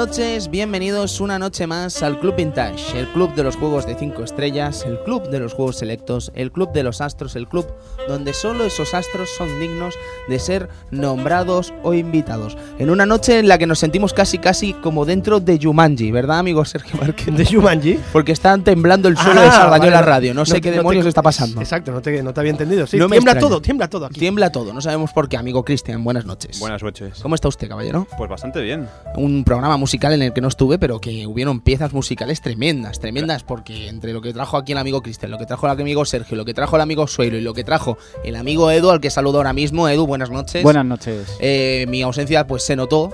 buenas noches, bienvenidos una noche más al Club Vintage, el club de los juegos de 5 estrellas, el club de los juegos selectos, el club de los astros, el club donde solo esos astros son dignos de ser nombrados o invitados. En una noche en la que nos sentimos casi casi como dentro de Jumanji, ¿verdad, amigo Sergio Márquez? ¿De Jumanji? Porque están temblando el suelo Ah, de Sardañola vale, Radio, no sé no- qué no te- demonios está pasando. Exacto, no te, no te había entendido. Sí, tiembla extraña. todo, tiembla todo aquí. Tiembla todo, no sabemos por qué, amigo Cristian, buenas noches. Buenas noches. ¿Cómo está usted, caballero? Pues bastante bien. un programa musical en el que no estuve, pero que hubieron piezas musicales tremendas, tremendas, porque entre lo que trajo aquí el amigo Cristian, lo que trajo el amigo Sergio, lo que trajo el amigo Suelo y lo que trajo el amigo Edu, al que saludo ahora mismo, Edu, buenas noches. Buenas noches. Eh, mi ausencia pues se notó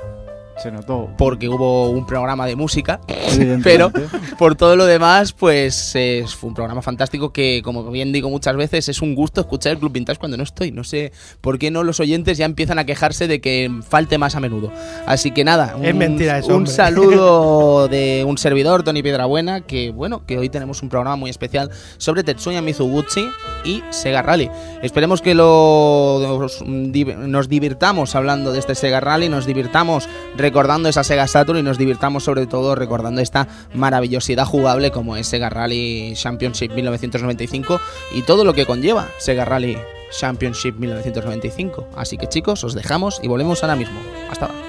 Se notó. porque hubo un programa de música, pero por todo lo demás pues eh, fue un programa fantástico que como bien digo muchas veces es un gusto escuchar el Club Vintage cuando no estoy. No sé por qué no los oyentes ya empiezan a quejarse de que falte más a menudo. Así que nada, Es un- mentira eso, Un saludo de un servidor, Tony Piedrabuena, que bueno, que hoy tenemos un programa muy especial sobre Tetsuya Mizuguchi y Sega Rally. Esperemos que lo, nos, nos divirtamos hablando de este Sega Rally, nos divirtamos recordando esa Sega Saturn y nos divirtamos sobre todo recordando esta maravillosidad jugable como es Sega Rally Championship 1995 y todo lo que conlleva Sega Rally Championship 1995. Así que chicos, os dejamos y volvemos ahora mismo. Hasta ahora.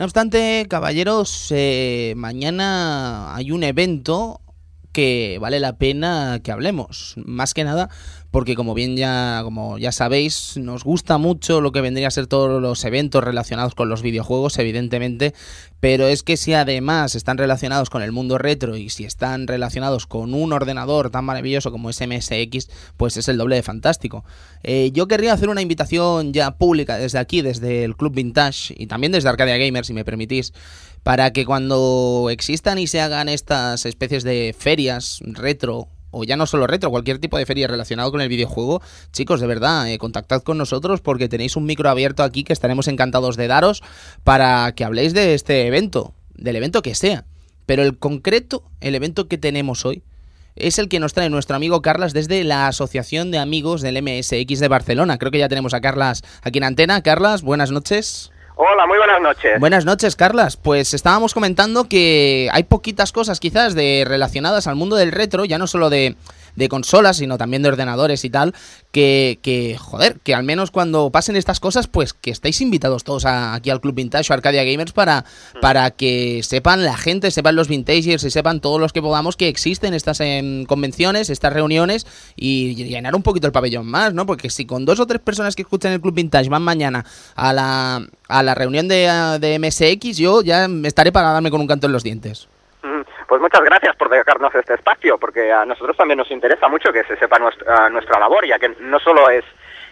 No obstante, caballeros, eh, mañana hay un evento que vale la pena que hablemos. Más que nada porque como bien ya como ya sabéis, nos gusta mucho lo que vendría a ser todos los eventos relacionados con los videojuegos, evidentemente, pero es que si además están relacionados con el mundo retro y si están relacionados con un ordenador tan maravilloso como es MSX, pues es el doble de fantástico. Eh, yo querría hacer una invitación ya pública desde aquí, desde el Club Vintage y también desde Arcadia Gamer, si me permitís, para que cuando existan y se hagan estas especies de ferias retro o ya no solo retro, cualquier tipo de feria relacionado con el videojuego, chicos, de verdad, eh, contactad con nosotros porque tenéis un micro abierto aquí que estaremos encantados de daros para que habléis de este evento, del evento que sea. Pero el concreto, el evento que tenemos hoy, es el que nos trae nuestro amigo Carlas desde la Asociación de Amigos del MSX de Barcelona. Creo que ya tenemos a Carlas aquí en antena. Carlas, buenas noches. Hola, muy buenas noches. Buenas noches, Carlas. Pues estábamos comentando que hay poquitas cosas quizás de relacionadas al mundo del retro, ya no solo de, de consolas, sino también de ordenadores y tal, que, que, joder, que al menos cuando pasen estas cosas, pues que estáis invitados todos a- aquí al Club Vintage o Arcadia Gamers para, para que sepan la gente, sepan los vintagers y sepan todos los que podamos que existen estas em, convenciones, estas reuniones y llenar un poquito el pabellón más, ¿no? Porque si con dos o tres personas que escuchan el Club Vintage van mañana a la, a la reunión de, de MSX, yo ya estaré para darme con un canto en los dientes. Pues muchas gracias por dejarnos este espacio, porque a nosotros también nos interesa mucho que se sepa nuestra, nuestra labor, ya que no solo es,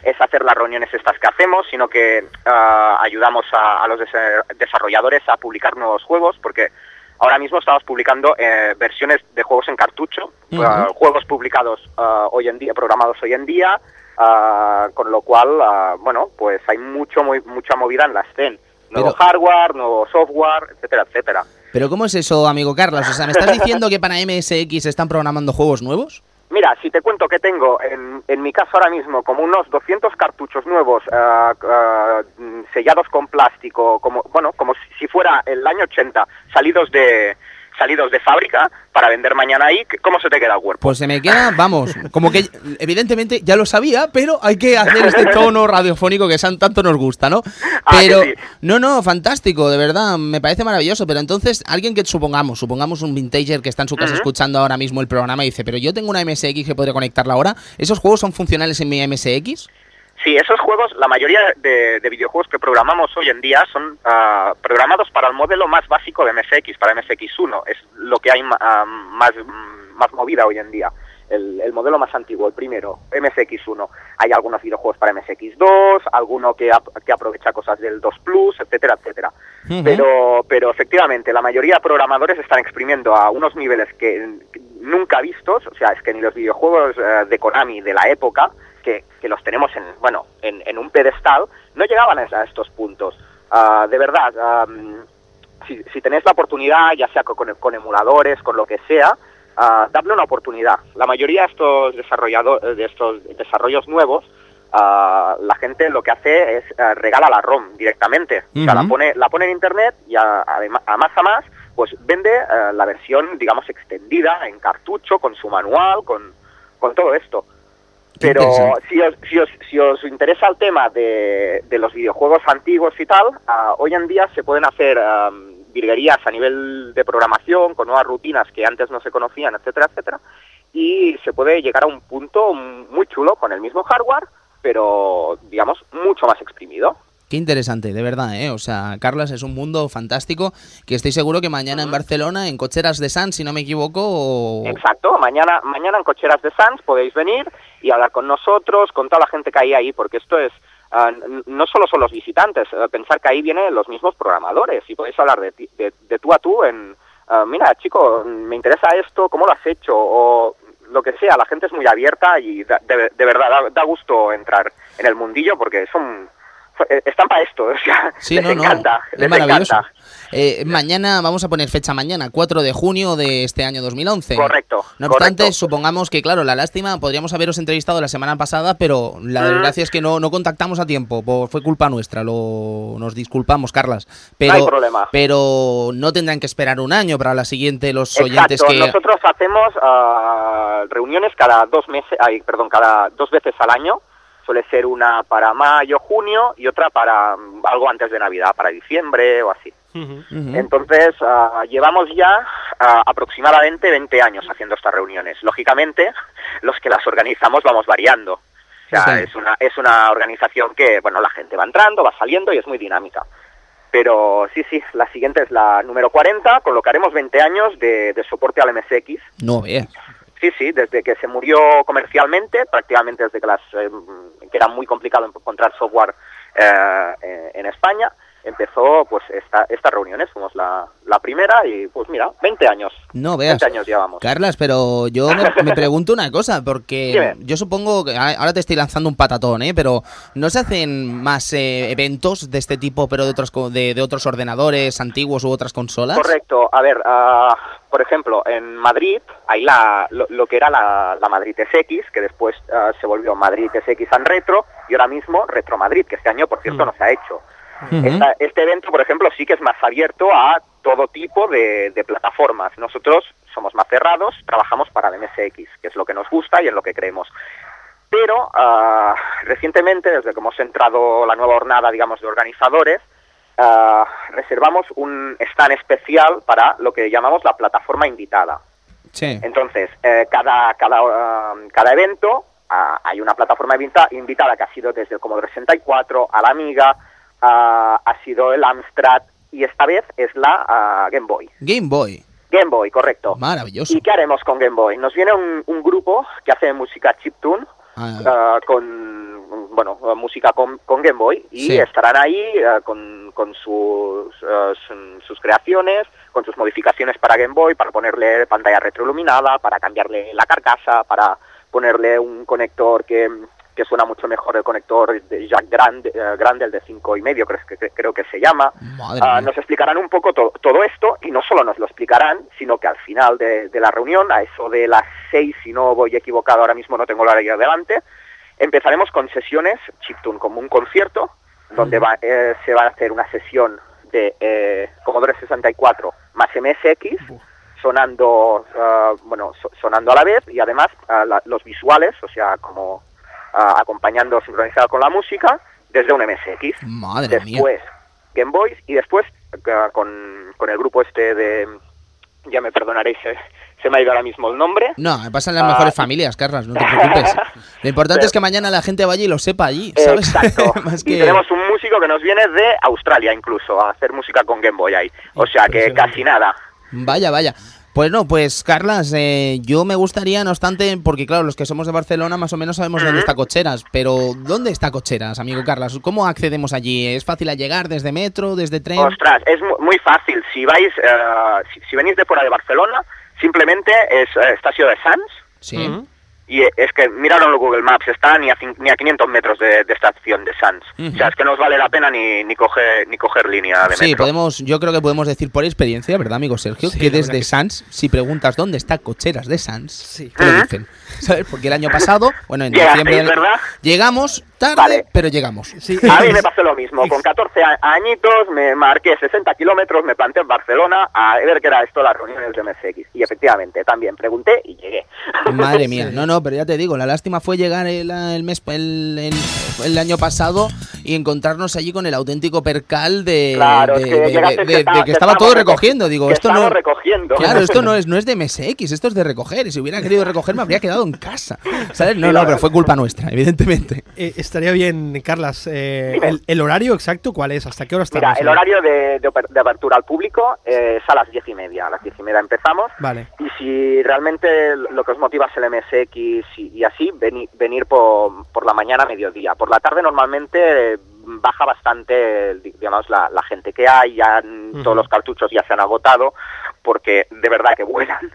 es hacer las reuniones estas que hacemos, sino que ah, ayudamos a, a los dese- desarrolladores a publicar nuevos juegos, porque ahora mismo estamos publicando eh, versiones de juegos en cartucho, ah, juegos publicados ah, hoy en día, programados hoy en día, con lo cual, bueno, pues hay mucho, muy, mucha movida en la scene. Nuevo Pero- hardware, nuevo software, etcétera, etcétera. Pero ¿cómo es eso, amigo Carlos? O sea, ¿me estás diciendo que para MSX están programando juegos nuevos? Mira, si te cuento que tengo en, en mi casa ahora mismo como unos 200 cartuchos nuevos ah, ah, sellados con plástico, como bueno, como si fuera el año 80, salidos de salidos de fábrica para vender mañana ahí, ¿cómo se te queda el cuerpo? Pues se me queda, vamos, como que evidentemente ya lo sabía, pero hay que hacer este tono radiofónico que tanto nos gusta, ¿no? Ah, Pero, sí. no, no, fantástico, de verdad, me parece maravilloso, pero entonces alguien que supongamos, supongamos un vintager que está en su casa escuchando ahora mismo el programa y dice, pero yo tengo una MSX que podría conectarla ahora, ¿esos juegos son funcionales en mi MSX? Sí, esos juegos, la mayoría de, de videojuegos que programamos hoy en día son ah, programados para el modelo más básico de MSX, para MSX1. Es lo que hay ah, más, más movida hoy en día. El, el modelo más antiguo, el primero, MSX1. Hay algunos videojuegos para MSX2, alguno que, ap- que aprovecha cosas del 2 Plus, etcétera, etcétera. Pero, pero efectivamente, la mayoría de programadores están exprimiendo a unos niveles que, que nunca vistos, o sea, es que ni los videojuegos eh, de Konami de la época, que, que los tenemos en, bueno, en, en un pedestal, no llegaban a, estos puntos. Ah, de verdad, am, si, si tenéis la oportunidad, ya sea con, con emuladores, con lo que sea, ah, dadle una oportunidad. La mayoría de estos desarrolladores, de estos desarrollos nuevos, ah, la gente lo que hace es regala la ROM directamente. O sea, la pone, la pone en internet y a, a más a más, pues vende la versión, digamos, extendida en cartucho, con su manual, con, con todo esto. Pero si os, si, os, si os interesa el tema de, de los videojuegos antiguos y tal, ah, hoy en día se pueden hacer am, virguerías a nivel de programación con nuevas rutinas que antes no se conocían, etcétera, etcétera. Y se puede llegar a un punto muy chulo con el mismo hardware, pero digamos mucho más exprimido. Qué interesante, de verdad, ¿eh? O sea, Carlas es un mundo fantástico que estoy seguro que mañana en Barcelona, en Cocheras de San, si no me equivoco, o- Exacto, mañana, mañana en Cocheras de Sans podéis venir y hablar con nosotros, con toda la gente que hay ahí, porque esto es, n- no solo son los visitantes, eh, pensar que ahí vienen los mismos programadores y podéis hablar de, ti- de, de tú a tú en, ah, mira, chico, me interesa esto, ¿cómo lo has hecho? O lo que sea, la gente es muy abierta y da- de, de verdad da, da gusto entrar en el mundillo porque son, eh, están para esto, o sea, Sí, les no, no, encanta, es les maravilloso. encanta. Eh, mañana, vamos a poner fecha mañana, 4 de junio de este año 2011. Correcto, No obstante, correcto. supongamos que, claro, la lástima, podríamos haberos entrevistado la semana pasada, pero la Mm. desgracia es que no, no contactamos a tiempo, por- fue culpa nuestra, lo, nos disculpamos, Carlas. Pero, No hay problema. Pero no tendrán que esperar un año para la siguiente los oyentes que... nosotros hacemos ah, reuniones cada dos meses, ay, perdón, cada dos veces al año. Suele ser una para mayo, junio y otra para mm, algo antes de Navidad, para diciembre o así. Entonces, ah, llevamos ya ah, aproximadamente 20 años haciendo estas reuniones. Lógicamente, los que las organizamos vamos variando. O sea, Sí. es, una, es una organización que, bueno, la gente va entrando, va saliendo y es muy dinámica. Pero sí, sí, la siguiente es la número 40, con lo que haremos 20 años de, de soporte al MSX. No veas. Sí, sí, desde que se murió comercialmente, prácticamente desde que, las, eh, que era muy complicado encontrar software eh, eh, en España, empezó pues esta, estas reuniones, fuimos la, la primera y pues mira, 20 años. No veas. 20 años llevamos. Carlas, pero yo me, me pregunto una cosa, porque Dime. yo supongo que a- ahora te estoy lanzando un patatón, ¿eh? Pero ¿no se hacen más eh, eventos de este tipo, pero de otros de, de otros ordenadores antiguos u otras consolas? Correcto. A ver, ah, por ejemplo, en Madrid hay la, lo, lo que era la, la Madrid SX, que después ah, se volvió Madrid SX and Retro, y ahora mismo Retro Madrid, que este año, por cierto, no se ha hecho. Esta- este evento, por ejemplo, sí que es más abierto a todo tipo de, de plataformas. Nosotros somos más cerrados, trabajamos para el MSX, que es lo que nos gusta y en lo que creemos. Pero ah, recientemente, desde que hemos entrado la nueva jornada, digamos, de organizadores, ah, reservamos un stand especial para lo que llamamos la plataforma invitada. Sí. Entonces, eh, cada, cada, ah, cada evento ah, hay una plataforma invita- invitada que ha sido desde el Commodore 64 a la Amiga, ha sido el Amstrad y esta vez es la ah, Game Boy. Game Boy. Game Boy, correcto. Maravilloso. ¿Y qué haremos con Game Boy? Nos viene un, un grupo que hace música chiptune ah, con bueno música con, con Game Boy y Sí. estarán ahí ah, con, con sus, sun- sus creaciones, con sus modificaciones para Game Boy, para ponerle pantalla retroiluminada, para cambiarle la carcasa, para ponerle un conector que, que suena mucho mejor el conector de Jack Grande, eh, grande el de cinco y medio, creo que, creo que se llama. Ah, nos explicarán un poco to- todo esto y no solo nos lo explicarán, sino que al final de, de la reunión, a eso de las seis, si no voy equivocado ahora mismo, no tengo la horario delante, empezaremos con sesiones chiptune, como un concierto, donde va- eh, se va a hacer una sesión de eh, Commodore 64 más MSX, sonando ah, bueno so- sonando a la vez y además ah, la- los visuales o sea como ah, acompañando sincronizado con la música desde un MSX Madre mía. después Game Boys y después ah, con, con el grupo este de ya me perdonaréis se, se me ha ido ahora mismo el nombre No, me pasan las Ah. mejores familias, Carlas, no te preocupes. Lo importante es que mañana la gente vaya y lo sepa allí, ¿sabes? Exacto. Más Y tenemos un músico que nos viene de Australia incluso a hacer música con Game Boy ahí. O sea que casi nada. Vaya, vaya. Pues no, pues Carlas, eh, yo me gustaría, no obstante, porque claro, los que somos de Barcelona más o menos sabemos dónde está Cocheras, pero ¿dónde está Cocheras, amigo Carlas? ¿Cómo accedemos allí? ¿Es fácil a llegar desde metro, desde tren? Ostras, es mu- muy fácil. Si vais, eh, si, si venís de fuera de Barcelona, simplemente es eh, estación de Sants. Sí. Y es que miraron en Google Maps, está ni a, cin- ni a 500 metros de, de estación de Sants. Ujú. O sea, es que no os vale la pena ni, ni, coger, ni coger línea de Sí, metro. podemos, yo creo que podemos decir por experiencia, ¿verdad, amigo Sergio? Sí, que desde que sí. Sans, si preguntas dónde está Cocheras de Sans, Sí. te lo dicen. ¿Sabes? Porque el año pasado, bueno, en Llegasteis, diciembre del- ¿verdad? llegamos tarde, Vale. pero llegamos. Sí. A mí me pasó lo mismo. Con 14 a- añitos me marqué 60 kilómetros, me planté en Barcelona a ver qué era esto, las reuniones de MSX. Y efectivamente, también pregunté y llegué. Madre mía, no, no, pero ya te digo, la lástima fue llegar el, el mes el, el- el año pasado y encontrarnos allí con el auténtico percal de, Claro, de, es que de- llegaste de- que de estaba- que estaba que todo recogiendo. Digo, esto no, recogiendo. Claro, esto no es, no es de MSX, esto es de recoger. Y si hubiera querido recoger, me habría quedado en casa. ¿Sabes? No, no, pero fue culpa nuestra, evidentemente. Eh, estaría bien, Carlas, eh, el, el horario exacto cuál es? ¿Hasta qué hora estamos? Mira, el horario de, de apertura al público eh, es a las diez y media. A las diez y media empezamos. Vale. Y si realmente lo que os motiva es el MSX y, y así, veni- venir por, por la mañana a mediodía. Por la tarde normalmente eh, baja bastante, di- digamos, la, la gente que hay, ya todos los cartuchos ya se han agotado, porque de verdad que vuelan.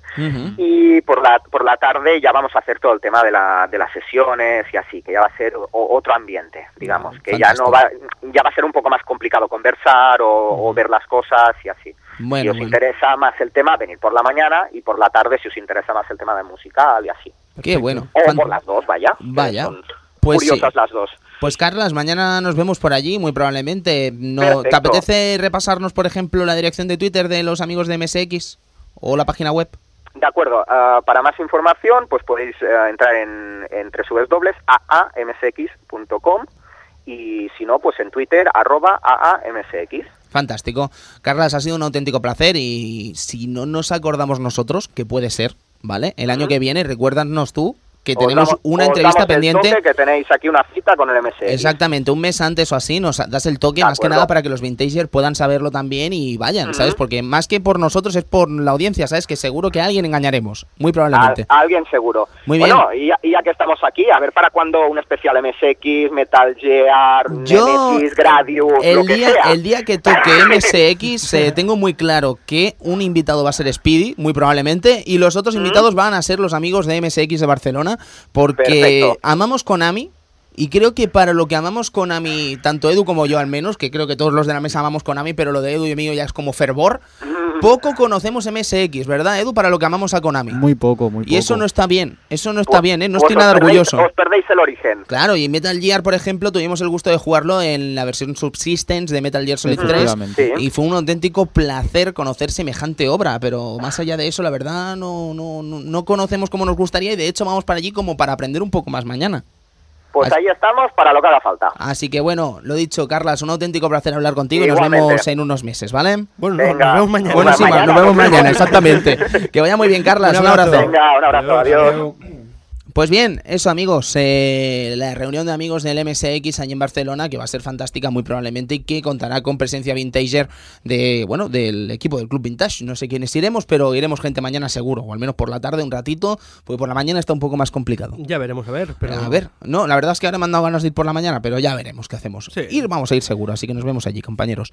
Y por la, por la tarde ya vamos a hacer todo el tema de, la, de las sesiones y así, que ya va a ser o- otro ambiente, digamos, que ya no va, ya va a ser un poco más complicado conversar o, o ver las cosas y así. Bueno, si os bueno. interesa más el tema, venir por la mañana y por la tarde si os interesa más el tema de musical y así. Qué bueno. O por las dos, vaya. Vaya. Pues curiosas sí. las dos. Pues Carlas, mañana nos vemos por allí, muy probablemente. No, ¿Te apetece repasarnos, por ejemplo, la dirección de Twitter de los amigos de MSX o la página web? De acuerdo, ah, para más información pues podéis eh, entrar en, en www.aamsx.com y si no, pues en Twitter, arroba aamsx. Fantástico. Carlas, ha sido un auténtico placer y si no nos acordamos nosotros, que puede ser, ¿vale? El año que viene, recuérdanos tú que Os tenemos damos- una entrevista pendiente. que tenéis aquí una cita con el MSX. Exactamente, un mes antes o así nos das el toque De más que nada para que los vintagers puedan saberlo también y vayan, ¿sabes? Porque más que por nosotros es por la audiencia, ¿sabes? Que seguro que a alguien engañaremos, muy probablemente. a alguien seguro. Muy bueno, y ya, y ya que estamos aquí, a ver para cuándo un especial MSX, Metal Gear, Yo, Nemesis, Gradius, lo el que día, sea. el día que toque MSX, eh, tengo muy claro que un invitado va a ser Speedy, muy probablemente, y los otros invitados van a ser los amigos de MSX de Barcelona, porque Perfecto. amamos Konami. Y creo que para lo que amamos Konami, tanto Edu como yo al menos, que creo que todos los de la mesa amamos Konami, pero lo de Edu y mío ya es como fervor, poco conocemos MSX, ¿verdad, Edu? Para lo que amamos a Konami. Muy poco, muy poco. y eso no está bien, eso no está bien, ¿eh? No estoy nada perdéis- orgulloso. Os perdéis el origen. Claro, y Metal Gear, por ejemplo, tuvimos el gusto de jugarlo en la versión Subsistence de Metal Gear Solid 3. Efectivamente. Sí. Y fue un auténtico placer conocer semejante obra, pero más allá de eso, la verdad, no, no, no, no conocemos como nos gustaría y de hecho vamos para allí como para aprender un poco más mañana. Pues Así- ahí estamos para lo que haga falta. Así que bueno, lo dicho, Carlas, un auténtico placer hablar contigo y nos vemos en unos meses, ¿vale? Bueno, Venga. nos vemos mañana. Bueno, sí, mañana, nos vemos mañana, exactamente. Que vaya muy bien, Carlas, un abrazo. Venga, un abrazo, adiós. adiós. Pues bien, eso amigos, eh, la reunión de amigos del MSX allí en Barcelona, que va a ser fantástica muy probablemente y que contará con presencia vintager de, bueno, del equipo del Club Vintage. No sé quiénes iremos, pero iremos gente mañana seguro, o al menos por la tarde un ratito, porque por la mañana está un poco más complicado. Ya veremos, a ver. Pero... A ver, no, la verdad es que ahora me han dado ganas de ir por la mañana, pero ya veremos qué hacemos. Sí. Ir, vamos a ir seguro, así que nos vemos allí, compañeros.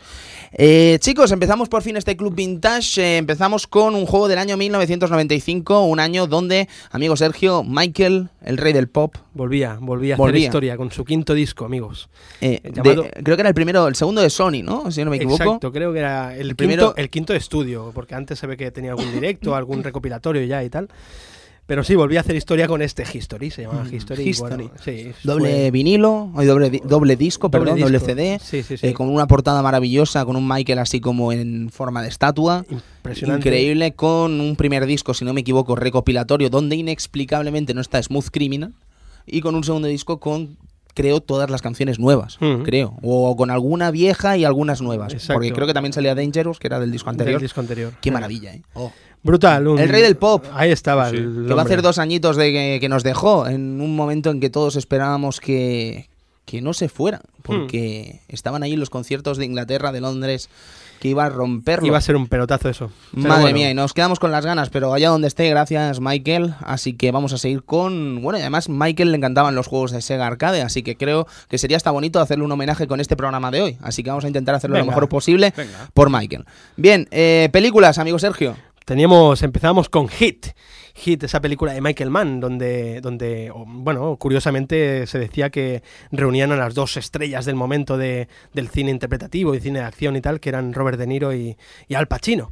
Eh, chicos, empezamos por fin este Club Vintage. eh, empezamos con un juego del año 1995, un año donde, amigo Sergio, Mike El rey del pop. Volvía, volvía a hacer Volvía. historia con su quinto disco, amigos. eh, Llamado- de- creo que era el primero, el segundo de Sony, ¿no? Si no me equivoco. Exacto, creo que era el, El primero- quinto, el quinto de estudio, porque antes se ve que tenía algún directo, algún recopilatorio ya y tal. Pero sí, volví a hacer historia con este History, se llamaba Mm, History. History. bueno, sí, Doble fue- vinilo, doble, doble disco, doble perdón, doble. CD. Sí, sí, sí. eh, con una portada maravillosa, con un Michael así como en forma de estatua. Impresionante. Increíble, con un primer disco, si no me equivoco, recopilatorio, donde inexplicablemente no está Smooth Criminal. Y con un segundo disco con, creo, todas las canciones nuevas, creo. O con alguna vieja y algunas nuevas. Exacto. Porque creo que también salía Dangerous, que era del disco Del anterior. disco anterior. Qué maravilla, ¿eh? Brutal. un- El rey del pop. Ahí estaba. Sí. el Que va a hacer dos añitos de que, que nos dejó, en un momento en que todos esperábamos que, que no se fuera, porque estaban ahí en los conciertos de Inglaterra, de Londres, que iba a romperlo. Iba a ser un pelotazo eso. Pero Madre bueno, mía, y nos quedamos con las ganas, pero allá donde esté, gracias Michael. Así que vamos a seguir con. Bueno, y además Michael le encantaban los juegos de Sega Arcade, así que creo que sería hasta bonito hacerle un homenaje con este programa de hoy. Así que vamos a intentar hacerlo lo mejor posible Venga. por Michael. Bien, eh, películas, amigo Sergio. Teníamos, empezamos con Hit. Hit, esa película de Michael Mann, donde, donde bueno, curiosamente se decía que reunían a las dos estrellas del momento de, del cine interpretativo y cine de acción y tal, que eran Robert De Niro y, y Al Pacino.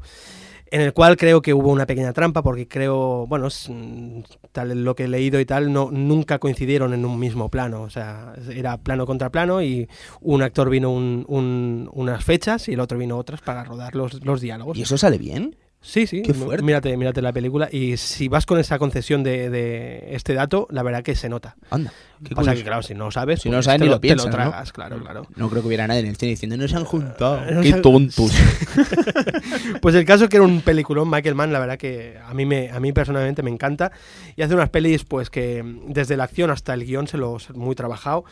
En el cual creo que hubo una pequeña trampa, porque creo, bueno, mm, tal lo que he leído y tal, no, nunca coincidieron en un mismo plano. O sea, era plano contra plano y un actor vino un- un- unas fechas y el otro vino otras para rodar los, los diálogos. ¿Y eso sale bien? Sí, sí. Qué fuerte. Mírate, mírate la película. Y si vas con esa concesión de, de este dato, la verdad que se nota. Anda. Qué Pasa que, claro, si no lo sabes, Si no pues sabes te ni lo, lo te piensas, ¿no? tragas, claro, claro. No creo que hubiera nadie en el cine diciendo, no se han juntado. No Qué tontos. Pues el caso es que era un peliculón, Michael Mann, la verdad que a mí, me, a mí personalmente me encanta. Y hace unas pelis, pues que desde la acción hasta el guion se los muy trabajado.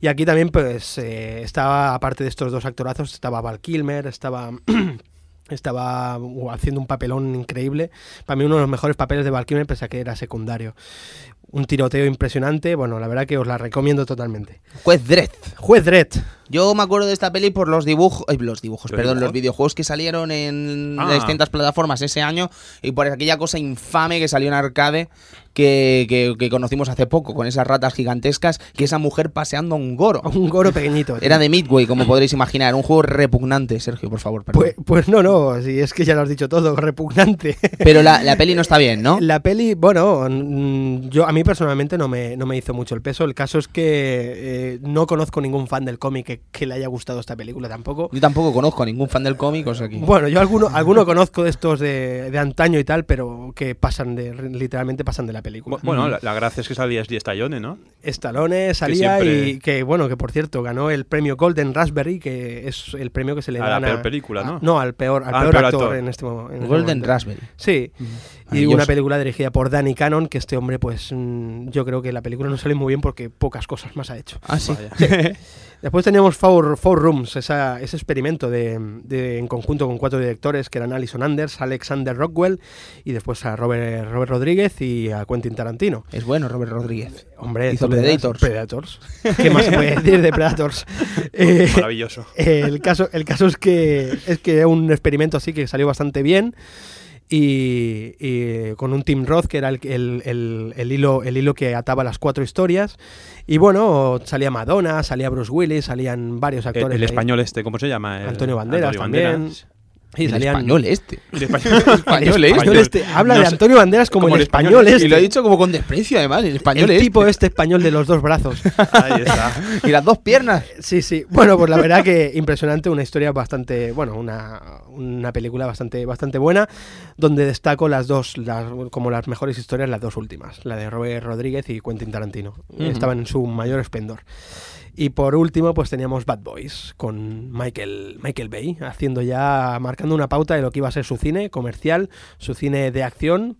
Y aquí también, pues, eh, estaba, aparte de estos dos actorazos, estaba Val Kilmer, estaba. Estaba uh, haciendo un papelón increíble. Para mí uno de los mejores papeles de Val Kilmer, pese a que era secundario. Un tiroteo impresionante. Bueno, la verdad que os la recomiendo totalmente. Juez Dredd. Juez Dredd. Yo me acuerdo de esta peli por los dibujos, ay, los dibujos, ¿Los perdón, los dibujos? videojuegos que salieron en Ah. distintas plataformas ese año y por aquella cosa infame que salió en arcade que, que- que conocimos hace poco con esas ratas gigantescas y esa mujer paseando a un goro. Un goro pequeñito. tío. Era de Midway, como podréis imaginar, un juego repugnante, Sergio, por favor, perdón. Pues, pues no, no, si es que ya lo has dicho todo, repugnante. Pero la, la peli no está bien, ¿no? La peli, bueno, yo a mí personalmente no me, no me hizo mucho el peso. El caso es que eh, no conozco ningún fan del cómic que, que le haya gustado esta película tampoco. Yo tampoco conozco a ningún fan del cómic, o sea que... Bueno, yo alguno, alguno conozco de estos de, de antaño y tal, pero que pasan de, literalmente pasan de la película. Bu- Bueno, la, la gracia es que salía Stallone, ¿no? Stallone salía siempre- y que, bueno, que por cierto, ganó el premio Golden Raspberry, que es el premio que se le A la dan peor película, ¿no? No, al peor, al Ah, peor peor actor, actor. en este, en este Golden momento. Raspberry. Sí. Y una película dirigida por Danny Cannon, que este hombre, pues mm, yo creo que la película no sale muy bien porque pocas cosas más ha hecho. Ah, sí. Después teníamos Four, Four Rooms, esa- ese experimento de, de- en conjunto con cuatro directores que eran Alison Anders, Alexander Rockwell y después a Robert, Robert Rodríguez y a Quentin Tarantino. Es bueno Robert Rodríguez. Hombre, Hizo Predators. Predators. ¿Qué más se puede decir de Predators? Eh, Maravilloso. el caso, el caso es que es que era un experimento así que salió bastante bien y, y con un Tim Roth que era el, el- el- el hilo, el hilo que ataba las cuatro historias y bueno, salía Madonna, salía Bruce Willis, salían varios actores. el español este, ¿cómo se llama? Antonio Banderas Antonio también. Banderas. Y el salían- español este. El español, El español el este. español este. Habla No de Antonio Banderas como, como el el español, español, este. Y lo he dicho como con desprecio, además, el español el este. tipo este español de los dos brazos. Ahí está. Y las dos piernas. Sí, sí. Bueno, pues la verdad que impresionante, una historia bastante, bueno, una, una película bastante, bastante buena, donde destaco las dos, las, como las mejores historias, las dos últimas, la de Robert Rodríguez y Quentin Tarantino. Estaban en su mayor esplendor. Y por último, pues teníamos Bad Boys con Michael, Michael Bay, haciendo ya, marcando una pauta de lo que iba a ser su cine comercial, su cine de acción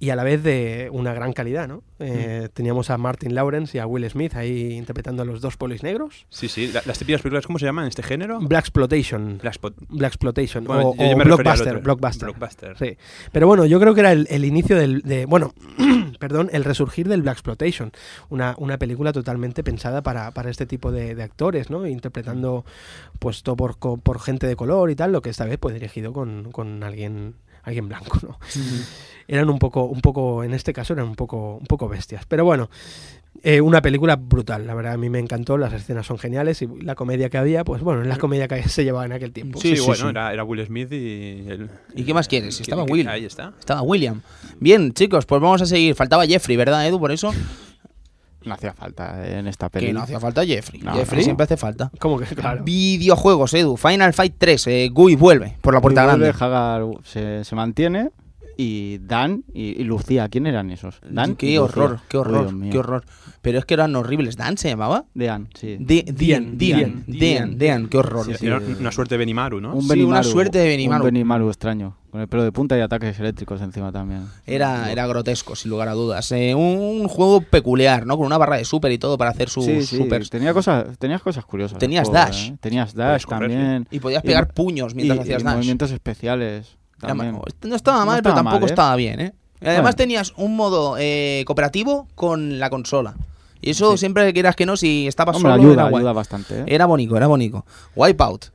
y a la vez de una gran calidad, ¿no? Eh, Teníamos a Martin Lawrence y a Will Smith ahí interpretando a los dos polis negros. Sí, sí. la- las típicas películas, ¿cómo se llaman en este género? Black Exploitation. Black Exploitation. Bueno, o yo- o Blockbuster. Blockbuster. Blockbuster. Sí. Pero bueno, yo creo que era el, el inicio del. De, bueno, perdón, el resurgir del Black Exploitation. Una, una película totalmente pensada para, para este tipo de, de actores, ¿no? Interpretando, pues, todo por, por gente de color y tal, lo que esta vez, pues, dirigido con, con alguien alguien blanco, ¿no? Eran un poco, un poco, en este caso eran un poco, un poco bestias. Pero bueno, eh, una película brutal, la verdad, a mí me encantó, las escenas son geniales y la comedia que había, pues bueno, es la comedia que se llevaba en aquel tiempo. Sí, Sí, sí, bueno, sí. Era, era Will Smith y... El, ¿Y qué más quieres? Si estaba Will. Ahí está. Estaba William. Bien, chicos, pues vamos a seguir. Faltaba Jeffrey, ¿verdad, Edu? Por eso. No hacía falta en esta peli. Que no hacía falta Jeffrey. No, Jeffrey no. siempre hace falta. Como que, claro. Videojuegos, Edu. Final Fight 3. Eh, Gui vuelve por la puerta vuelve, grande. Hagar se, se mantiene y Dan y, y Lucía, ¿quién eran esos? Dan y Qué Lucía. horror, qué horror, qué horror. Pero es que eran horribles. ¿Dan se llamaba? Dan, sí. De- Dian, Dian, Dian, qué horror. Sí, sí. Era una suerte de Benimaru, ¿no? Un Sí, Benimaru, una suerte de Benimaru. Un Benimaru extraño. Con el pelo de punta y ataques eléctricos encima también. Era, era grotesco, sin lugar a dudas. Eh, un juego peculiar, ¿no? Con una barra de super y todo para hacer sus sí, sí, supers. Tenía cosas, tenías cosas curiosas. el Tenías juego, dash. ¿eh? Tenías dash correr, sí. también. Y podías Y pegar puños mientras y- hacías y dash. movimientos especiales. Era no estaba No mal, pero tampoco mal, ¿eh? estaba bien, ¿eh? Además Bueno. tenías un modo eh, cooperativo con la consola. Y eso Sí. siempre que quieras que no, si estabas Hombre, solo, ayuda, era, guay. ayuda bastante. ¿eh? era bonito, era bonito. Wipeout,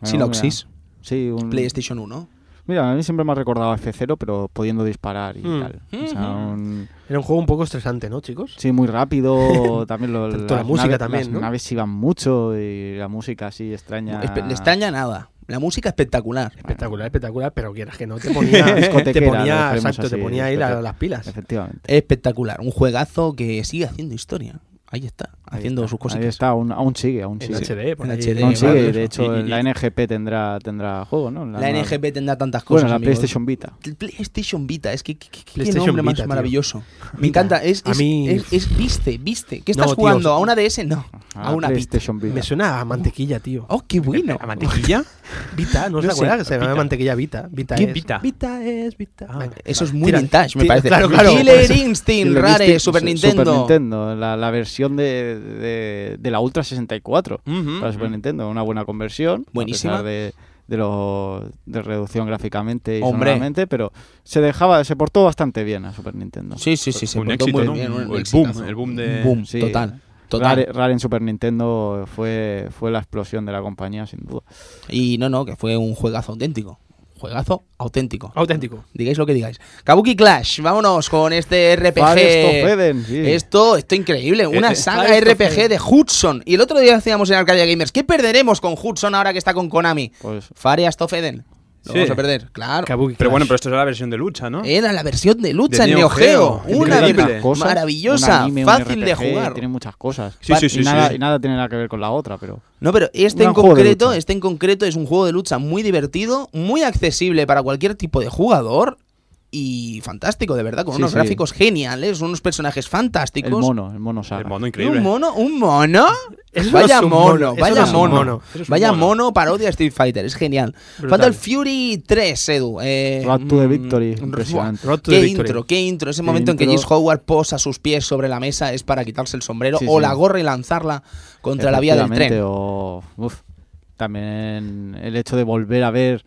Bueno, Synoxis, mira, Sí, un... PlayStation 1. Mira, a mí siempre me ha recordado a F0, pero pudiendo disparar y Mm. tal. O sea, Ujú. un- Era un juego un poco estresante, ¿no, chicos? Sí, muy rápido. también lo, la las música naves- también, las ¿no? naves iban mucho y la música así extraña. Le extraña nada. La música espectacular. Espectacular, espectacular, pero quieras que no, te ponía, te ponía, exacto, te ponía ahí la- las pilas. Efectivamente. Espectacular. Un juegazo que sigue haciendo historia. Ahí está, Ahí haciendo está, sus cositas. Ahí está, aún, aún sigue, aún En sigue. HD, por En ahí. HD, Aún sigue, vale, de hecho, Y- y- la NGP tendrá, tendrá juego, ¿no? La NGP tendrá tantas cosas. Bueno, la amigos. PlayStation Vita. El PlayStation Vita, es que, que- que- qué PlayStation nombre Vita, más tío. maravilloso. Me encanta. Es, A mí- es- es- viste, viste. ¿Qué estás No, tío, jugando? ¿A una DS? No. A una Vita. PlayStation Vita. Me suena a mantequilla, tío. Oh, qué bueno. ¿A mantequilla? Vita, ¿no os No acuerdas sé. que se llama mantequilla Vita? Vita ¿Qué es. Vita? Vita es Vita. Ah, Eso es muy Tira- vintage, me parece. Claro, claro. Killer. Instinct, Killer Rare, Instinct, Super Su- Nintendo. Super Nintendo, la, la versión de, de, de la Ultra 64 Ujú, para Super ujú. Nintendo. Una buena conversión. Buenísima. A pesar de, de, lo, de reducción gráficamente y sonoramente, pero se dejaba, se portó bastante bien a Super Nintendo. Sí, sí, sí. se un portó éxito, muy ¿no? bien, un el boom, el boom de... Boom, Sí. total. Total. Rare, Rare en Super Nintendo fue, fue la explosión de la compañía, sin duda. Y no, no, que fue un juegazo auténtico. Juegazo auténtico. Auténtico. Digáis lo que digáis. Kabuki Clash, vámonos con este RPG. Forest of Eden, sí. Esto, esto increíble, una eh, saga RPG de Hudson. Y el otro día decíamos en Arcadia Gamers, ¿qué perderemos con Hudson ahora que está con Konami? Pues Farias of Eden. Lo Sí. vamos a perder, claro. Kabuki Pero bueno, pero esto es la versión de lucha, ¿no? Era la versión de lucha De en Neo Geo. Geo. Una Cosas, maravillosa, un anime, un fácil de jugar. Tiene muchas cosas. Sí, sí, y sí, nada, sí. Y nada tiene nada que ver con la otra, pero... No, pero este en de concreto, este en concreto es un juego de lucha muy divertido, muy accesible para cualquier tipo de jugador y fantástico, de verdad, con Sí, unos sí. gráficos geniales, unos personajes fantásticos. El mono, el mono saga. El mono ¿Un increíble. mono? ¿Un mono? Eso vaya un mono, mono, eso vaya no mono. mono. Es un Vaya mono. mono parodia Street Fighter, es genial. Brutal. Fatal Fury 3, Edu. Eh, Road to the mm, Victory, impresionante. Road to the Qué Victory. intro, qué intro. Ese Qué momento en que. James Howard posa sus pies sobre la mesa es para quitarse el sombrero Sí, o sí. la gorra y lanzarla contra la vía del tren. O, uf, también el hecho de volver a ver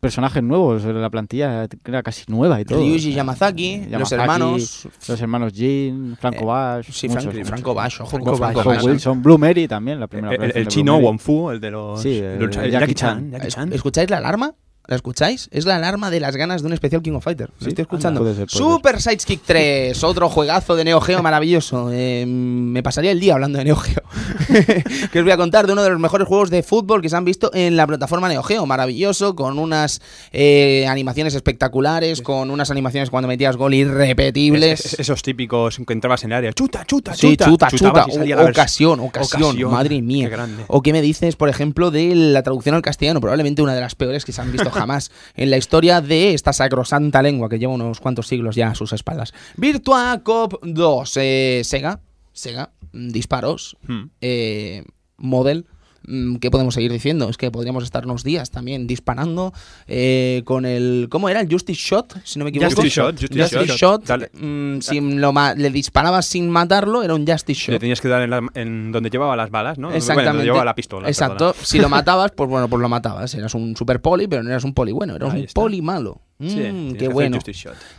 personajes nuevos. La plantilla era casi nueva y todo. Ryuji Yamazaki, los Yamazaki, hermanos. Los hermanos Jean, Franco Eh, Bash. Sí, muchos, Franco, muchos. Franco Bash, ojo, Franco Bash. Wilson, Blue Mary también, la primera El, el- el de chino Blue Mary. Wong Fu, el de los... Sí, el- Jackie Jackie Chan. Chan. Jackie Chan. ¿Escucháis la alarma? ¿La escucháis? Es la alarma de las ganas de un especial King of Fighter. Lo Sí, estoy escuchando. anda, puede ser, puede Super Sidekick 3, otro juegazo de Neo Geo maravilloso. Eh, me pasaría el día hablando de Neo Geo. que os voy a contar de uno de los mejores juegos de fútbol que se han visto en la plataforma Neo Geo. Maravilloso, con unas eh, animaciones espectaculares, con unas animaciones cuando metías gol irrepetibles. Es- es- esos típicos que entrabas en el área. Chuta, chuta, Sí, chuta. chuta, chuta. Salía la vers- Ocasión, ocasión, madre mía. Qué grande. ¿O qué me dices, por ejemplo, de la traducción al castellano? Probablemente una de las peores que se han visto jamás en la historia de esta sacrosanta lengua que lleva unos cuantos siglos ya a sus espaldas. Virtua Cop 2, eh, Sega, Sega, mm, disparos, Hmm. eh, Model. Mm, ¿Qué podemos seguir diciendo? Es que podríamos estarnos días también disparando eh, con el. ¿Cómo era? El Justice Shot, si no me equivoco. Justice Shot, Justice Justice Shot. Shot. Dale. mm, si lo le disparabas sin matarlo, era un Justice Le Shot. tenías que dar en, la- en donde llevaba las balas, ¿no? Bueno, Exactamente. donde llevaba la pistola. Exacto. perdona. Si lo matabas, pues bueno, pues lo matabas. Eras un super poli, pero no eras un poli bueno, eras Ahí un está. poli malo. Mm, Sí, qué bueno.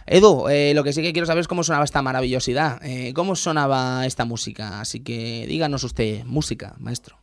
Edu, eh, lo que sí que quiero saber es cómo sonaba esta maravillosidad. Eh, ¿Cómo sonaba esta música? Así que díganos usted, música, maestro.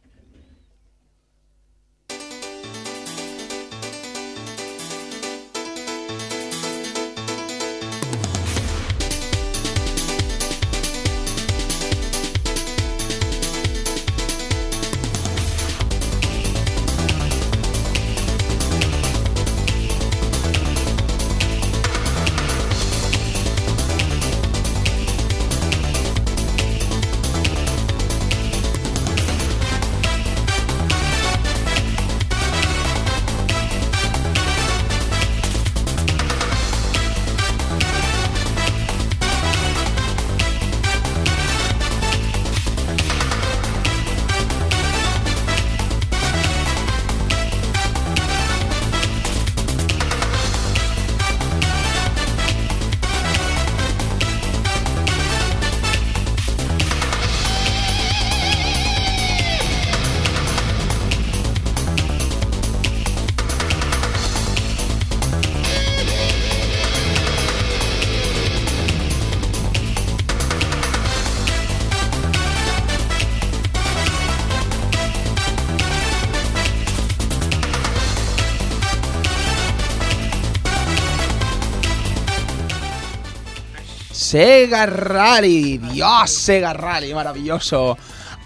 Sega Rally. Dios, Sega Rally, maravilloso.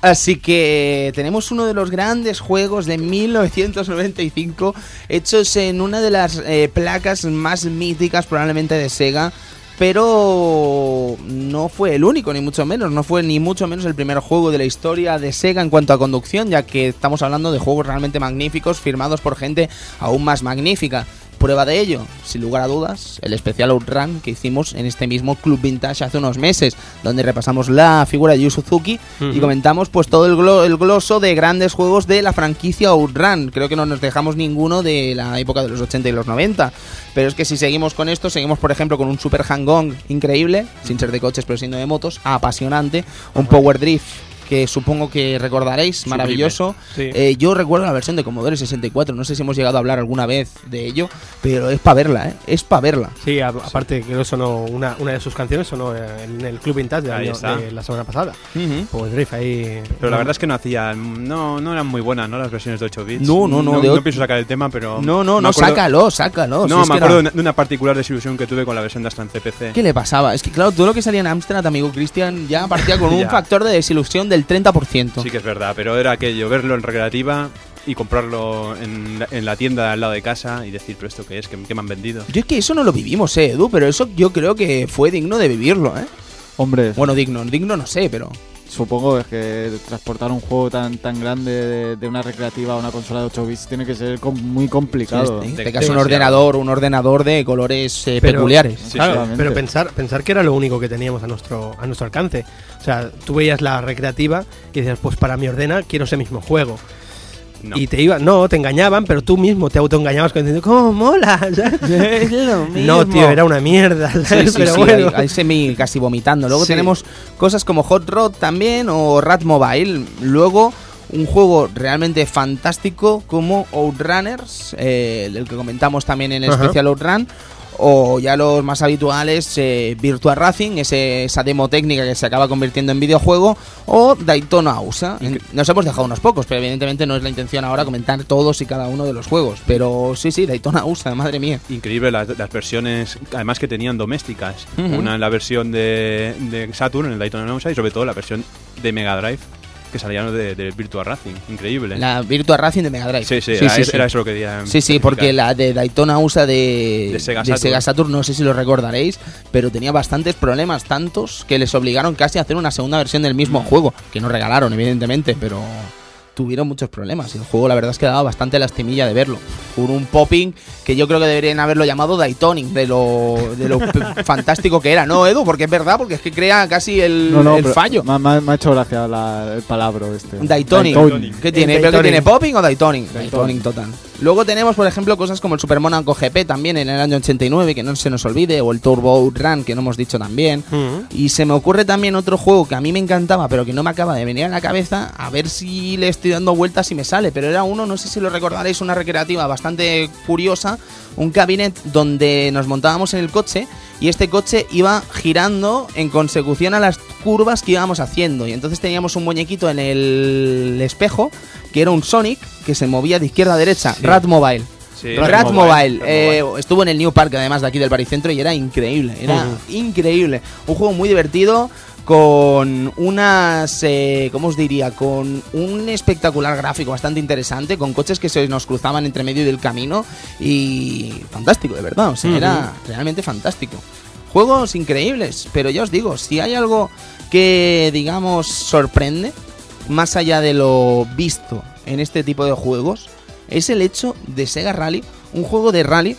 Así que tenemos uno de los grandes juegos de 1995 hechos en una de las eh, placas más míticas probablemente de Sega. Pero no fue el único, ni mucho menos. No fue ni mucho menos el primer juego de la historia de Sega en cuanto a conducción, ya que estamos hablando de juegos realmente magníficos, firmados por gente aún más magnífica. Prueba de ello, sin lugar a dudas, el especial Outrun que hicimos en este mismo Club Vintage hace unos meses, donde repasamos la figura de Yu Suzuki y comentamos pues todo el, glo- el gloso de grandes juegos de la franquicia Outrun. Creo que no nos dejamos ninguno de la época de los 80 y los 90. Pero es que si seguimos con esto, seguimos por ejemplo con un Super Hang-On increíble, sin ser de coches pero siendo de motos, apasionante, un Power Drift que supongo que recordaréis, maravilloso. Sí. Eh, yo recuerdo la versión de Commodore 64, no sé si hemos llegado a hablar alguna vez de ello, pero es para verla, ¿eh? Es para verla. Sí, a- aparte que sonó una, una de sus canciones sonó en el Club Vintage Ahí año- de la semana pasada. Pues Drift ahí. Pero la verdad es que no hacían. No, no eran muy buenas, ¿no? Las versiones de 8 bits. No, no, no, No, de no pienso sacar el tema, pero. No, no, no, acuerdo- sácalo, sácalo. si No, es me acuerdo era- de una particular desilusión que tuve con la versión de en CPC. ¿Qué le pasaba? Es que claro, todo lo que salía en Amstrad, amigo Cristian, ya partía con un factor de desilusión del 30%. Sí que es verdad, pero era aquello, verlo en recreativa y comprarlo en la, en la tienda de al lado de casa y decir, pero esto qué es, ¿Qué, qué me han vendido? Yo es que eso no lo vivimos, eh, Edu, pero eso yo creo que fue digno de vivirlo, ¿eh? Hombre, Bueno, digno, digno no sé, pero... supongo es que transportar un juego tan tan grande de, de una recreativa a una consola de 8 bits tiene que ser com- muy complicado. en este caso un ordenador, un ordenador de colores eh, Pero- peculiares. Sí, Claro, pero pensar, pensar que era lo único que teníamos a nuestro, a nuestro alcance. O sea, tú veías la recreativa y decías, pues para mi ordena quiero ese mismo juego. No. Y te iba, no, te engañaban, pero tú mismo te autoengañabas con diciendo, ¿cómo mola? No, tío, era una mierda. Sí, sí, pero sí, bueno. ahí, ahí semi casi vomitando. Luego Sí. tenemos cosas como Hot Rod también o Rat Mobile. Luego un juego realmente fantástico como Outrunners, eh, el que comentamos también en el Ajá. especial Outrun. O ya los más habituales, eh, Virtua Racing, ese- esa demo técnica que se acaba convirtiendo en videojuego, o Daytona USA. En- Nos hemos dejado unos pocos, pero evidentemente no es la intención ahora comentar todos y cada uno de los juegos. Pero sí, sí, Daytona USA, madre mía. Increíble las, las versiones, además que tenían domésticas. Una en la versión de, de Saturn, en el Daytona USA, y sobre todo la versión de Mega Drive, que salían de, de Virtua Racing. Increíble. La Virtua Racing de Mega Drive. sí, sí, era, era eso lo que quería. Sí, sí, porque la de Daytona USA de, De Sega de Saturn. Saturn, no sé si lo recordaréis, pero tenía bastantes problemas, tantos que les obligaron casi a hacer una segunda versión del Mm. mismo juego, que no regalaron, evidentemente, pero tuvieron muchos problemas. Y el juego, la verdad es que daba bastante lastimilla de verlo. Por un popping que yo creo que deberían haberlo llamado Daytonic, de lo, de lo fantástico que era, ¿no, Edu? Porque es verdad, porque es que crea casi el, No, no, el fallo. Me, me ha- me ha hecho gracia la- el palabra este. Daytonic. ¿Qué tiene? ¿Pero qué tiene? ¿Popping o Daytonic? Daytonic. Total. Luego tenemos, por ejemplo, cosas como el Super Monaco GP también en el año 89, que no se nos olvide, o el Turbo Outrun, que no hemos dicho también. Ujú. Y se me ocurre también otro juego que a mí me encantaba, pero que no me acaba de venir a la cabeza, a ver si le estoy dando vueltas y me sale. Pero era uno, no sé si lo recordaréis, una recreativa bastante curiosa, un cabinet donde nos montábamos en el coche y este coche iba girando en consecución a las curvas que íbamos haciendo. Y entonces teníamos un muñequito en el espejo, que era un Sonic, que se movía de izquierda a derecha, Rat Mobile. Sí, Rat, Mobile, eh, estuvo en el New Park además de aquí del Baricentro y era increíble, era increíble. Un juego muy divertido con unas, eh, ¿cómo os diría? Con un espectacular gráfico bastante interesante, con coches que se nos cruzaban entre medio del camino y fantástico, de verdad, o sea, era realmente fantástico. Juegos increíbles, pero ya os digo, si hay algo que, digamos, sorprende, más allá de lo visto en este tipo de juegos, es el hecho de Sega Rally, un juego de rally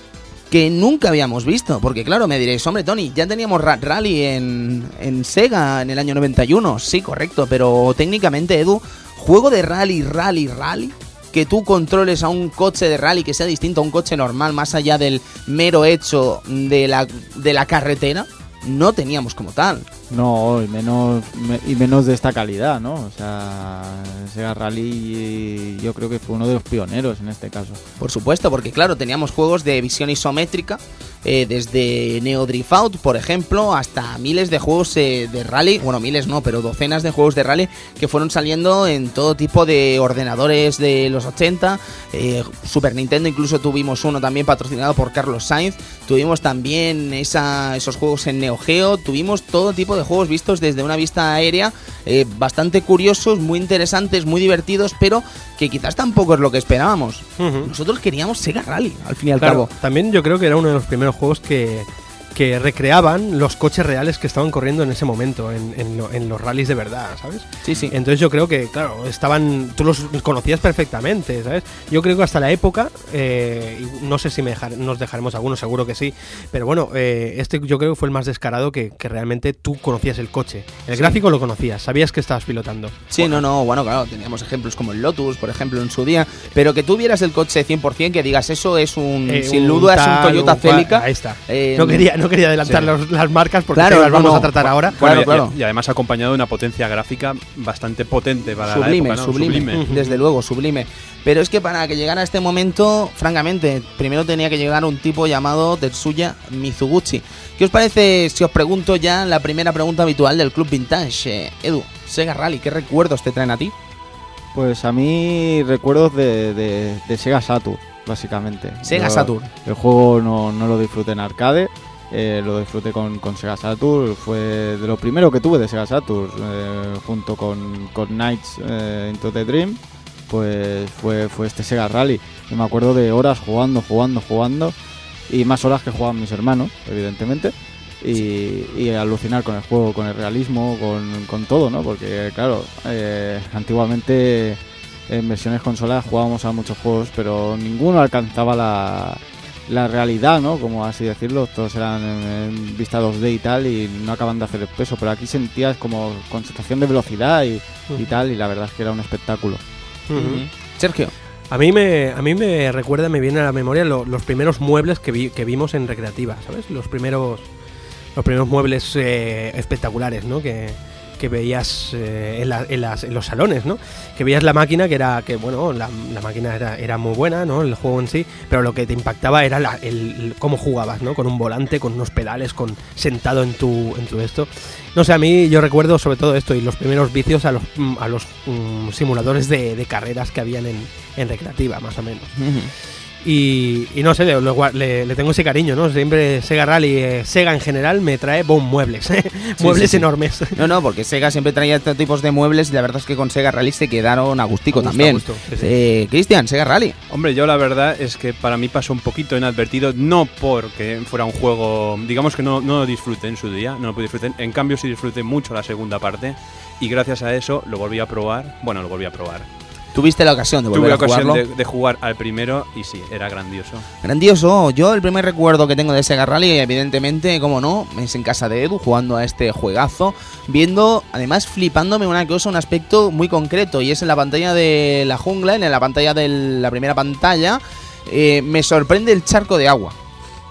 que nunca habíamos visto. Porque claro, me diréis, hombre, Tony, ya teníamos Rally en, en Sega en el año 91. Sí, correcto, pero técnicamente, Edu, juego de rally, rally, rally, que tú controles a un coche de rally que sea distinto a un coche normal, más allá del mero hecho de la, de la carretera, no teníamos como tal. No, y menos, me- y menos de esta calidad, ¿no? O sea, Sega Rally yo creo que fue uno de los pioneros en este caso. Por supuesto, porque claro, teníamos juegos de visión isométrica, eh, desde Neo Drift Out, por ejemplo, hasta miles de juegos eh, de rally, bueno, miles no, pero docenas de juegos de rally que fueron saliendo en todo tipo de ordenadores de los 80, eh, Super Nintendo, incluso tuvimos uno también patrocinado por Carlos Sainz, tuvimos también esa, esos juegos en Neo Geo, tuvimos todo tipo de juegos vistos desde una vista aérea, eh, bastante curiosos, muy interesantes, muy divertidos, pero que quizás tampoco es lo que esperábamos. Nosotros queríamos Sega Rally, al fin y al Claro, cabo. también yo creo que era uno de los primeros juegos que, que recreaban los coches reales que estaban corriendo en ese momento, en, en lo- en los rallies de verdad, ¿sabes? Sí, sí. Entonces yo creo que, claro, estaban. Tú los conocías perfectamente, ¿sabes? Yo creo que hasta la época, eh, no sé si me dejar- nos dejaremos algunos, seguro que sí, pero bueno, eh, este yo creo que fue el más descarado que, que realmente tú conocías el coche. El gráfico lo conocías, sabías que estabas pilotando. Sí, no, no, bueno, claro, teníamos ejemplos como el Lotus, por ejemplo, en su día, pero que tú vieras el coche 100%, que digas eso es un, Eh, sin duda es un Toyota un Celica. Ahí está. Eh, no, quería, no quería adelantar sí. los- las marcas porque Claro, las vamos no, a tratar ahora. Claro, Bueno, claro. Y, además acompañado de una potencia gráfica bastante potente para sublime, la época, ¿no? sublime, desde luego, sublime. Pero es que para que llegara a este momento, francamente, primero tenía que llegar un tipo llamado Tetsuya Mizuguchi. ¿Qué os parece si os pregunto ya la primera pregunta habitual del Club Vintage? Eh, Edu, Sega Rally, ¿qué recuerdos te traen a ti? Pues a mí recuerdos de, de- de Sega Saturn, básicamente. Sega Yo Saturn. El juego no, no lo disfruté en arcade, eh, lo disfruté con, Sega Saturn. Fue de lo primero que tuve de Sega Saturn, eh, junto con, con Knights eh, Into the Dream. Pues fue, fue este Sega Rally. Y me acuerdo de horas jugando, jugando, jugando. Y más horas que jugaban mis hermanos, evidentemente. Y, alucinar con el juego, con el realismo, con, con todo, ¿no? Porque, claro, antiguamente en versiones consolas jugábamos a muchos juegos, pero ninguno alcanzaba la, la realidad, ¿no? Como así decirlo, todos eran en, en vista 2D y tal, y no acaban de hacer el peso, pero aquí sentías como con sensación de velocidad y, y tal, y la verdad es que era un espectáculo. Sergio. A mí me, a mí me recuerda, me viene a la memoria lo- los primeros muebles que, vi- que vimos en recreativa, ¿sabes? Los primeros, los primeros muebles eh, espectaculares, ¿no? Que, que veías eh, en, la- en las- en los salones, ¿no? Que veías la máquina, que era, que bueno, la, la máquina era, era muy buena, ¿no? El juego en sí, pero lo que te impactaba era la- el, cómo jugabas, ¿no? Con un volante, con unos pedales, con sentado en tu, en tu esto. No sé, a mí yo recuerdo sobre todo esto y los primeros vicios a los, a los mm, simuladores de, de carreras que habían en, en recreativa, más o menos. Y, y no sé, le, tengo ese cariño, ¿no? Siempre Sega Rally, eh, Sega en general, me trae bon, muebles, ¿eh? muebles sí, sí. enormes. No, no, porque Sega siempre traía estos tipos de muebles y la verdad es que con Sega Rally se quedaron a gustico A gusto, también. Eh, Cristian, Sega Rally. Hombre, yo la verdad es que para mí pasó un poquito inadvertido, no porque fuera un juego, digamos que no, no lo disfruté en su día, no lo pude disfrutar, en cambio sí disfruté mucho la segunda parte y gracias a eso lo volví a probar, bueno, lo volví a probar. Tuviste la ocasión de volver Tuve a ocasión jugarlo. de, de jugar al primero y sí, era grandioso. Grandioso. Yo el primer recuerdo que tengo de Sega Rally, evidentemente, como no, es en casa de Edu jugando a este juegazo, viendo, además flipándome una cosa, un aspecto muy concreto, y es en la pantalla de la jungla, en la pantalla de la primera pantalla, eh, me sorprende el charco de agua.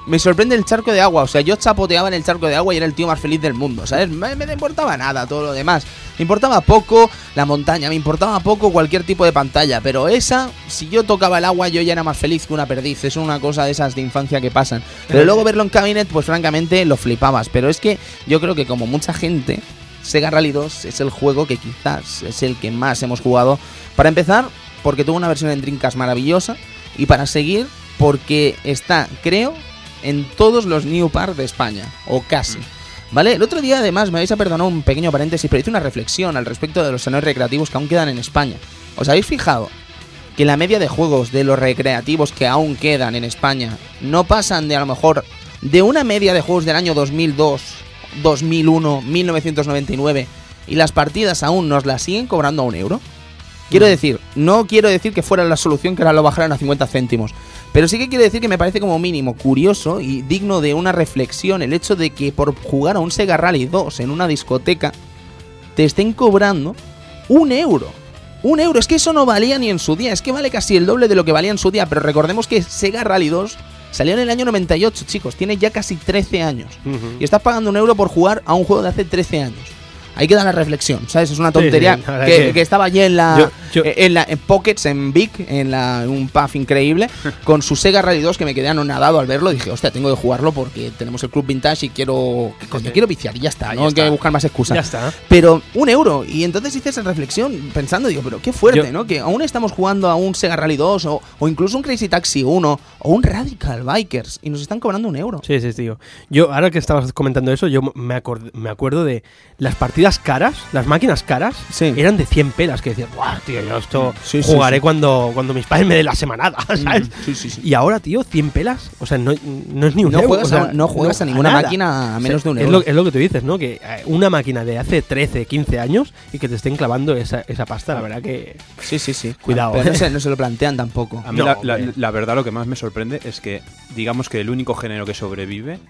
Me sorprende el charco de agua, o sea, yo chapoteaba en el charco de agua y era el tío más feliz del mundo, ¿sabes? Me, me importaba nada todo lo demás. Me importaba poco la montaña, me importaba poco cualquier tipo de pantalla, pero esa, si yo tocaba el agua, yo ya era más feliz que una perdiz. Es una cosa de esas de infancia que pasan. Pero luego verlo en Cabinet, pues francamente lo flipabas. Pero es que yo creo que como mucha gente, Sega Rally 2 es el juego que quizás es el que más hemos jugado. Para empezar, porque tuvo una versión en Dreamcast maravillosa. Y para seguir, porque está, creo, en todos los New Park de España. O casi. ¿Vale? El otro día, además, me vais a perdonar un pequeño paréntesis, pero hice una reflexión al respecto de los salones recreativos que aún quedan en España. ¿Os habéis fijado que la media de juegos de los recreativos que aún quedan en España no pasan de a lo mejor de una media de juegos del año 2002, 2001, 1999 y las partidas aún nos las siguen cobrando a un euro? Quiero decir, no quiero decir que fuera la solución que ahora lo bajaran a 50 céntimos, pero sí que quiero decir que me parece como mínimo curioso y digno de una reflexión el hecho de que por jugar a un Sega Rally 2 en una discoteca te estén cobrando un euro. Un euro, es que eso no valía ni en su día, es que vale casi el doble de lo que valía en su día, pero recordemos que Sega Rally 2 Salió en el año 98, chicos. Tiene ya casi 13 años. Y estás pagando un euro por jugar a un juego de hace 13 años. Ahí queda la reflexión, ¿sabes? Es una Sí, sí, tontería que, que- que estaba allí en la Yo- yo- eh, en la en Pockets, en Big, en la en un pub increíble, con su Sega Rally 2 que me quedé anonadado al verlo. Dije, hostia, tengo que jugarlo porque tenemos el club vintage y quiero, que coño, quiero viciar y ya está. No ya hay que está. buscar más excusas. Ya está. Pero un euro. Y entonces hice esa reflexión pensando, digo, pero qué fuerte, Yo- ¿no? Que aún estamos jugando a un Sega Rally 2 o, o incluso un Crazy Taxi 1 o un Radical Bikers y nos están cobrando un euro. Sí, sí, tío. Yo, ahora que estabas comentando eso, yo me, me acuerdo de las partidas caras, las máquinas caras, Sí. eran de 100 pelas, que decías, ¡buah, tío, yo esto Sí, sí, jugaré sí. Cuando, cuando mis padres me den la semanada, ¿sabes? Sí, sí, sí. Y ahora, tío, 100 pelas, o sea, no, no es ni un No euro. juegas, o sea, a, no juegas a ninguna máquina a O sea, menos de un es euro. lo, es lo que tú dices, ¿no? Que eh, una máquina de hace 13, 15 años y que te estén clavando esa, esa pasta, la verdad que... Sí, sí, sí. Cuidado, Pero no, eh. se, no se lo plantean tampoco. A mí No, la, la- hombre. la verdad lo que más me sorprende es que digamos que el único género que sobrevive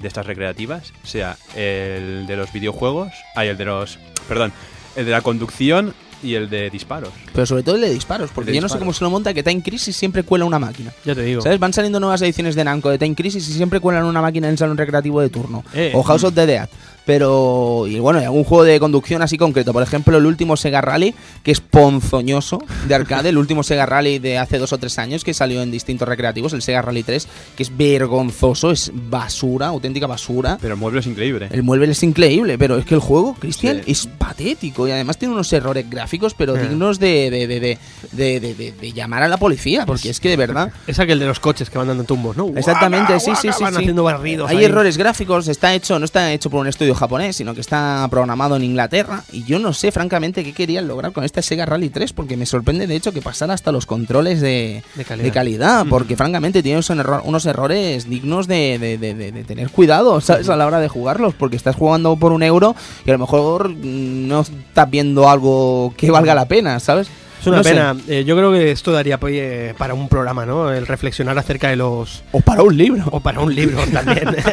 de estas recreativas sea el de los videojuegos, hay el de los, perdón, el de la conducción y el de disparos. Pero sobre todo el de disparos, porque de yo no sé cómo se lo monta que Time Crisis siempre cuela una máquina. Ya te digo. ¿Sabes? Van saliendo nuevas ediciones de Namco de Time Crisis y siempre cuelan una máquina en el salón recreativo de turno. Eh, o House of the Dead. Pero, y bueno, hay algún juego de conducción así concreto. Por ejemplo, el último Sega Rally, que es ponzoñoso de arcade. el último Sega Rally de hace dos o tres años que salió en distintos recreativos, el Sega Rally 3, que es vergonzoso, es basura, auténtica basura. Pero el mueble es increíble. El mueble es increíble, pero es que el juego, Cristian, Sí. es patético y además tiene unos errores gráficos, pero Eh. dignos de, de, de, de, de- de- de- de llamar a la policía, porque es que de verdad. Es aquel de los coches que van dando tumbos, ¿no? Exactamente, Guaca, sí, sí, sí. Van sí. haciendo barridos. Hay ahí. errores gráficos, está hecho, no está hecho por un estudio japonés, sino que está programado en Inglaterra. Y yo no sé, francamente, qué querían lograr con este Sega Rally 3, porque me sorprende, de hecho, que pasara hasta los controles de, De calidad. de calidad, porque francamente tiene unos, erro- unos errores dignos de, de- de- de- de tener cuidado, ¿sabes? A la hora de jugarlos, porque estás jugando por un euro y a lo mejor mm, no estás viendo algo que valga la pena, ¿sabes? Es una No pena. Eh, yo creo que esto daría pues, eh, para un programa, ¿no? El reflexionar acerca de los. O para un libro. O para un libro también.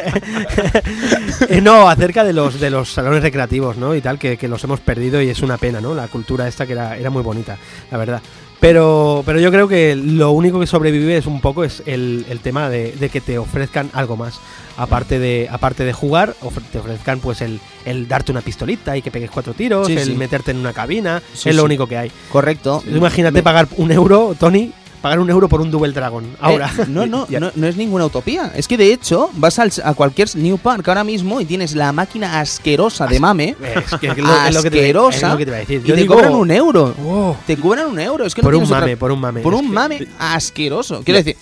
Eh, no, acerca de los de los salones recreativos, ¿no? Y tal, que, que los hemos perdido y es una pena, ¿no? La cultura esta que era, era muy bonita, la verdad. Pero, pero yo creo que lo único que sobrevive es un poco es el, el tema de, de que te ofrezcan algo más. Aparte de, aparte de jugar, ofre- te ofrezcan pues el, el darte una pistolita y que pegues cuatro tiros, Sí, el sí. meterte en una cabina, Sí, es lo único que hay. Correcto. Imagínate Me- pagar un euro, Tony, pagar un euro por un Double Dragon. Ahora. Eh, no, no, Ya. no, no es ninguna utopía. Es que de hecho vas al- a cualquier New Park ahora mismo y tienes la máquina asquerosa de mame Es que es lo, es lo que te, es asquerosa lo que te iba a decir. y te cobran un euro. Te cobran un euro. Es que no por un otra- mame, por un mame. por un mame asqueroso. Quiero decir,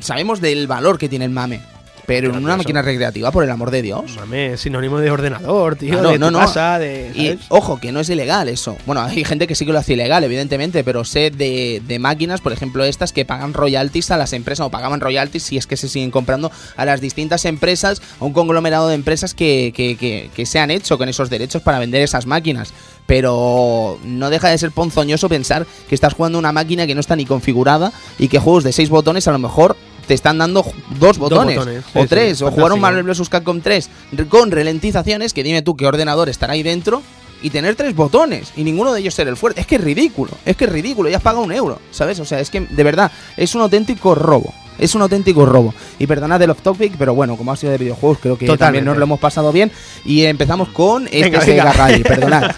sabemos del valor que tiene el mame, pero en una máquina recreativa, por el amor de Dios. Mame es sinónimo de ordenador, tío, Claro, de no, tu no. casa, de... Y ojo, que no es ilegal eso. Bueno, hay gente que sí que lo hace ilegal, evidentemente, pero sé de, de máquinas, por ejemplo, estas que pagan royalties a las empresas, o pagaban royalties si es que se siguen comprando a las distintas empresas, a un conglomerado de empresas que, que, que- que se han hecho con esos derechos para vender esas máquinas. Pero no deja de ser ponzoñoso pensar que estás jugando una máquina que no está ni configurada y que juegos de seis botones a lo mejor te están dando dos botones, botones, sí, o sí, tres, o jugar un. Marvel vs. Capcom 3 re- con ralentizaciones, que dime tú qué ordenador estará ahí dentro y tener tres botones y ninguno de ellos ser el fuerte. Es que es ridículo, es que es ridículo, ya has pagado un euro, ¿sabes? O sea, es que de verdad es un auténtico robo. Es un auténtico robo. Y perdonad el off topic, pero bueno, como ha sido de videojuegos, creo que también nos lo hemos pasado bien. Y empezamos con este Venga, Sega venga. Rally, perdonad.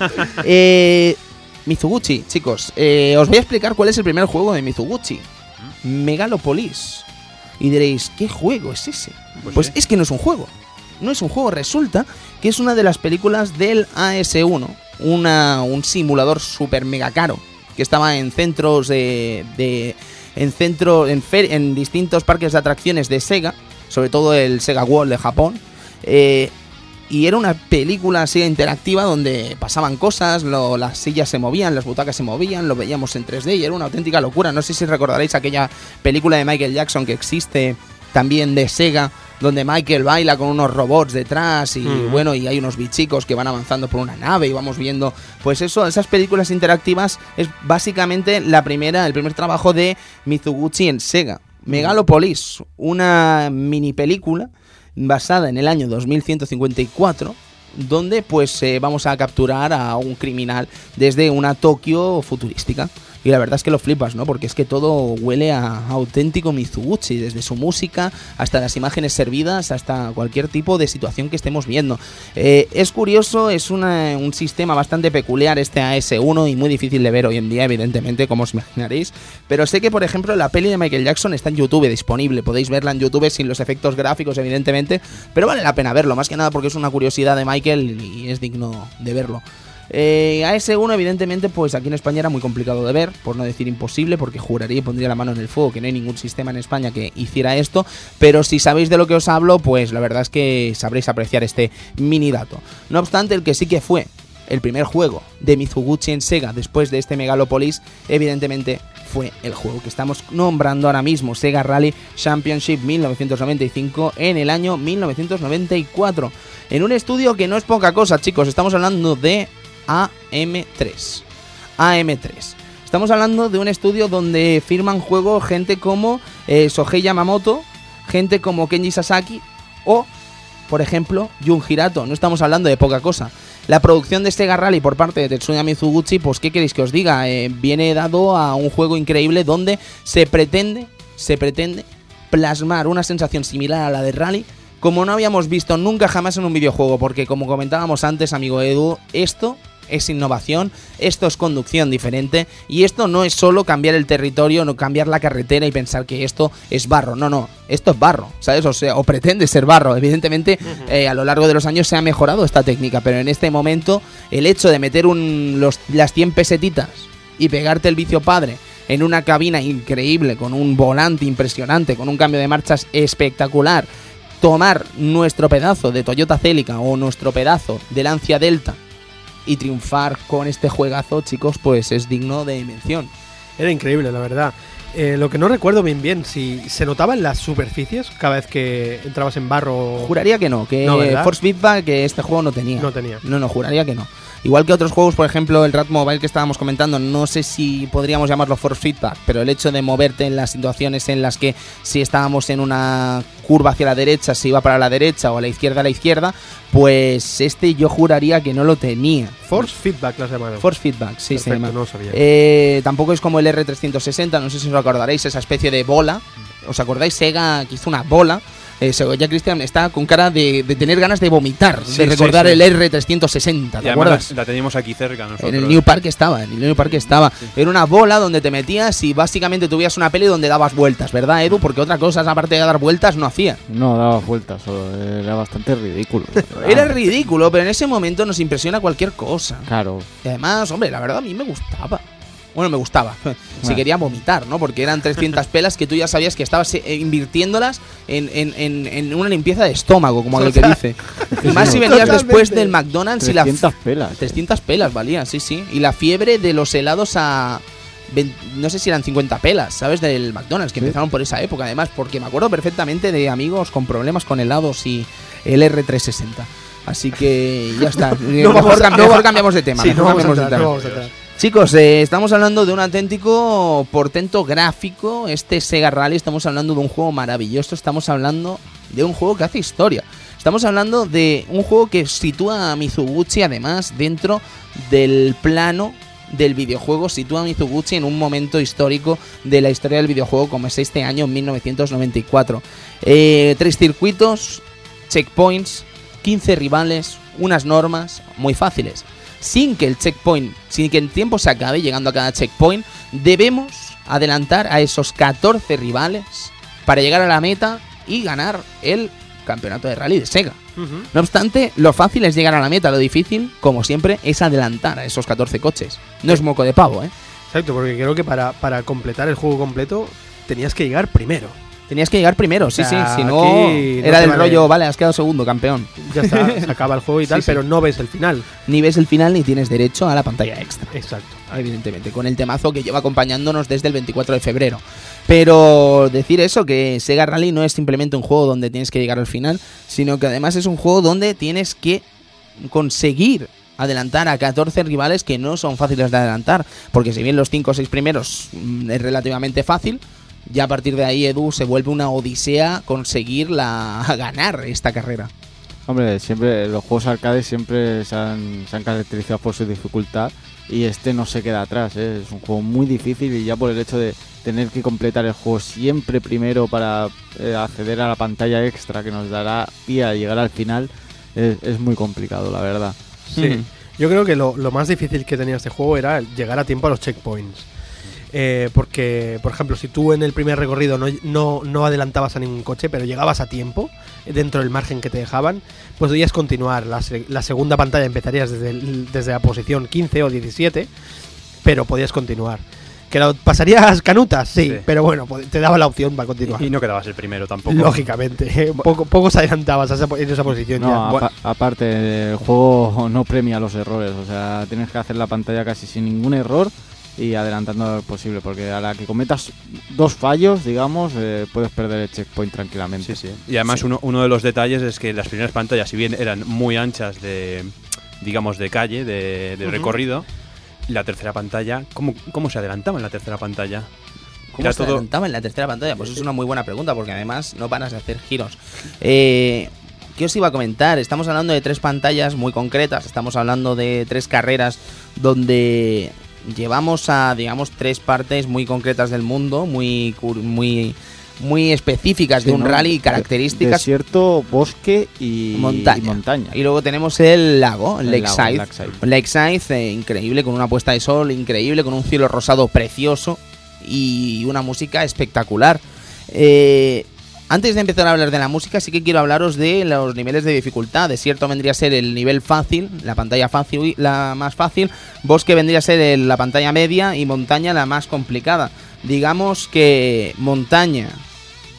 Eh, Mizuguchi, chicos, eh, os voy a explicar cuál es el primer juego de Mizuguchi. Megalopolis. Y diréis, ¿qué juego es ese? Pues Pues sí. es que no es un juego. No es un juego, resulta que es una de las películas del AS1, una, un simulador súper mega caro, que estaba en centros de... de- en centro, en, fer- en distintos parques de atracciones de Sega, sobre todo el Sega World de Japón. eh, y era una película así interactiva donde pasaban cosas, lo- las sillas se movían, las butacas se movían, lo veíamos en 3D y era una auténtica locura. No sé si recordaréis aquella película de Michael Jackson que existe también de Sega, donde Michael baila con unos robots detrás y bueno, y hay unos bichicos que van avanzando por una nave y vamos viendo, pues eso, esas películas interactivas es básicamente la primera, el primer trabajo de Mizuguchi en Sega. Megalopolis, una mini película basada en el año 2154 donde pues eh, vamos a capturar a un criminal desde una Tokio futurística. Y la verdad es que lo flipas, ¿no? Porque es que todo huele a auténtico Mizuguchi, desde su música hasta las imágenes servidas, hasta cualquier tipo de situación que estemos viendo. Eh, es curioso, es un sistema bastante peculiar este AS1 y muy difícil de ver hoy en día, evidentemente, como os imaginaréis. Pero sé que, por ejemplo, la peli de Michael Jackson está en YouTube disponible. Podéis verla en YouTube sin los efectos gráficos, evidentemente. Pero vale la pena verlo, más que nada porque es una curiosidad de Michael y es digno de verlo. Eh, AS1, evidentemente, pues aquí en España era muy complicado de ver, por no decir imposible, porque juraría y pondría la mano en el fuego que no hay ningún sistema en España que hiciera esto. Pero si sabéis de lo que os hablo, pues la verdad es que sabréis apreciar este mini dato. No obstante, el que sí que fue el primer juego de Mizuguchi en Sega después de este Megalopolis, evidentemente fue el juego que estamos nombrando ahora mismo, Sega Rally Championship 1995 en el año 1994. En un estudio que no es poca cosa, chicos, estamos hablando de AM3. AM3. Estamos hablando de un estudio donde firman juego gente como eh, Sohei Yamamoto, gente como Kenji Sasaki o, por ejemplo, Jun Hirato. No estamos hablando de poca cosa. La producción de Sega Rally por parte de Tetsuya Mizuguchi, pues qué queréis que os diga, Eh, viene dado a un juego increíble donde se pretende, se pretende plasmar una sensación similar a la de Rally, como no habíamos visto nunca jamás en un videojuego, porque como comentábamos antes, amigo Edu, esto es innovación, esto es conducción diferente y esto no es solo cambiar el territorio, no cambiar la carretera y pensar que esto es barro, no, no, esto es barro, ¿sabes? O sea, o pretende ser barro, evidentemente eh, a lo largo de los años se ha mejorado esta técnica, pero en este momento el hecho de meter un, los, las 100 pesetitas y pegarte el vicio padre en una cabina increíble, con un volante impresionante, con un cambio de marchas espectacular, tomar nuestro pedazo de Toyota Celica o nuestro pedazo de Lancia Delta y triunfar con este juegazo, chicos, pues es digno de mención. Era increíble, la verdad. Eh, lo que no recuerdo bien bien, si se notaban las superficies cada vez que entrabas en barro. Juraría que no, que No. Force Feedback que este juego no tenía. No tenía. No, no, juraría que no. Igual que otros juegos, por ejemplo, el Rat Mobile que estábamos comentando, no sé si podríamos llamarlo force feedback, pero el hecho de moverte en las situaciones en las que si estábamos en una curva hacia la derecha, se iba para la derecha o a la izquierda a la izquierda, pues este yo juraría que no lo tenía. Force feedback las llamaron. Force feedback, sí, se Perfecto, llama. no sabía. Eh, tampoco es como el R360, no sé si os acordaréis, esa especie de bola. ¿Os acordáis? Sega que hizo una bola. Eh, Segoya Christian está con cara de, de tener ganas de vomitar, Sí, de recordar sí. el R360, ¿te acuerdas? la, la teníamos aquí cerca nosotros. En el New Park estaba, en el New Park estaba. Era una bola donde te metías y básicamente tuvías una peli donde dabas vueltas, ¿verdad, Edu? Porque otra cosa, aparte de dar vueltas, no hacía. No daba vueltas, era bastante ridículo. Era ridículo, pero en ese momento nos impresiona cualquier cosa. Claro. Y además, hombre, la verdad a mí me gustaba. Bueno, me gustaba. Si quería vomitar, ¿no? Porque eran 300 pelas que tú ya sabías que estabas eh, invirtiéndolas en, en- en- en una limpieza de estómago, como aquel que dice. Y más si venías Totalmente. después del McDonald's y la... 300 pelas. 300 pelas valían, sí, sí. Y la fiebre de los helados a... No sé si eran 50 pelas, ¿sabes? Del McDonald's, que Sí. empezaron por esa época, además, porque me acuerdo perfectamente de amigos con problemas con helados y el R360. Así que ya está. mejor, vamos cam- no mejor va- cambiamos de tema. Sí, mejor no vamos cambiamos de entrar, tema. no vamos. Chicos, eh, estamos hablando de un auténtico portento gráfico, este Sega Rally, estamos hablando de un juego maravilloso, estamos hablando de un juego que hace historia. Estamos hablando de un juego que sitúa a Mizuguchi además dentro del plano del videojuego, sitúa a Mizuguchi en un momento histórico de la historia del videojuego como es este año 1994. Eh, tres circuitos, checkpoints, 15 rivales, unas normas muy fáciles sin que el checkpoint, sin que el tiempo se acabe llegando a cada checkpoint, debemos adelantar a esos 14 rivales para llegar a la meta y ganar el campeonato de rally de Sega. No obstante, lo fácil es llegar a la meta, lo difícil, como siempre, es adelantar a esos 14 coches. No es moco de pavo, ¿eh? Exacto, porque creo que para, para completar el juego completo tenías que llegar primero. Tenías que llegar primero, sí, O sea, sí, si no, no era te del vale. rollo, vale, has quedado segundo, campeón. Ya está, se acaba el juego y tal, Sí, sí. pero no ves el final. Ni ves el final ni tienes derecho a la pantalla extra. Exacto. evidentemente, con el temazo que lleva acompañándonos desde el 24 de febrero. Pero decir eso, que Sega Rally no es simplemente un juego donde tienes que llegar al final, sino que además es un juego donde tienes que conseguir adelantar a 14 rivales que no son fáciles de adelantar, porque si bien los 5 o 6 primeros mm, es relativamente fácil, ya a partir de ahí Edu se vuelve una odisea conseguir la ganar esta carrera. Hombre, siempre los juegos arcades siempre se han, se han caracterizado por su dificultad y este no se queda atrás. ¿eh? Es un juego muy difícil y ya por el hecho de tener que completar el juego siempre primero para eh, acceder a la pantalla extra que nos dará pie a llegar al final es, es muy complicado, la verdad. Sí. Ujú. Yo creo que lo, lo más difícil que tenía este juego era llegar a tiempo a los checkpoints. Eh, porque, por ejemplo, si tú en el primer recorrido no, no, no adelantabas a ningún coche, pero llegabas a tiempo, eh, dentro del margen que te dejaban, pues podías continuar. La, se- la segunda pantalla empezarías desde, el- desde la posición 15 o 17, pero podías continuar. ¿Que lo pasarías canutas? Sí, Sí. pero bueno, te daba la opción para continuar. Y no quedabas el primero tampoco. Lógicamente, eh, poco, pocos adelantabas a esa en esa posición ya. No, Bueno. apa- aparte, el juego no premia los errores, o sea, tienes que hacer la pantalla casi sin ningún error y adelantando lo posible, porque a la que cometas dos fallos, digamos, eh, puedes perder el checkpoint tranquilamente. Sí, sí. Y además uno, uno de los detalles es que las primeras pantallas, si bien eran muy anchas de, digamos, de calle, de, de recorrido, la tercera pantalla, ¿cómo, ¿cómo se adelantaba en la tercera pantalla? ¿Cómo se todo- adelantaba en la tercera pantalla? Pues es una muy buena pregunta, porque además no paras de hacer giros. Eh, ¿Qué os iba a comentar? Estamos hablando de tres pantallas muy concretas, estamos hablando de tres carreras donde llevamos a, digamos, tres partes muy concretas del mundo, muy, muy, muy específicas Sí, de un ¿no? rally características. Desierto, bosque y Montaña. y montaña. Y luego tenemos el lago, el lago, Lakeside. Lakeside. Lakeside, eh, increíble, con una puesta de sol increíble, con un cielo rosado precioso y una música espectacular. Eh, antes de empezar a hablar de la música, sí que quiero hablaros de los niveles de dificultad. Desierto vendría a ser el nivel fácil, la pantalla fácil, la más fácil. Bosque vendría a ser la pantalla media y montaña la más complicada. Digamos que montaña,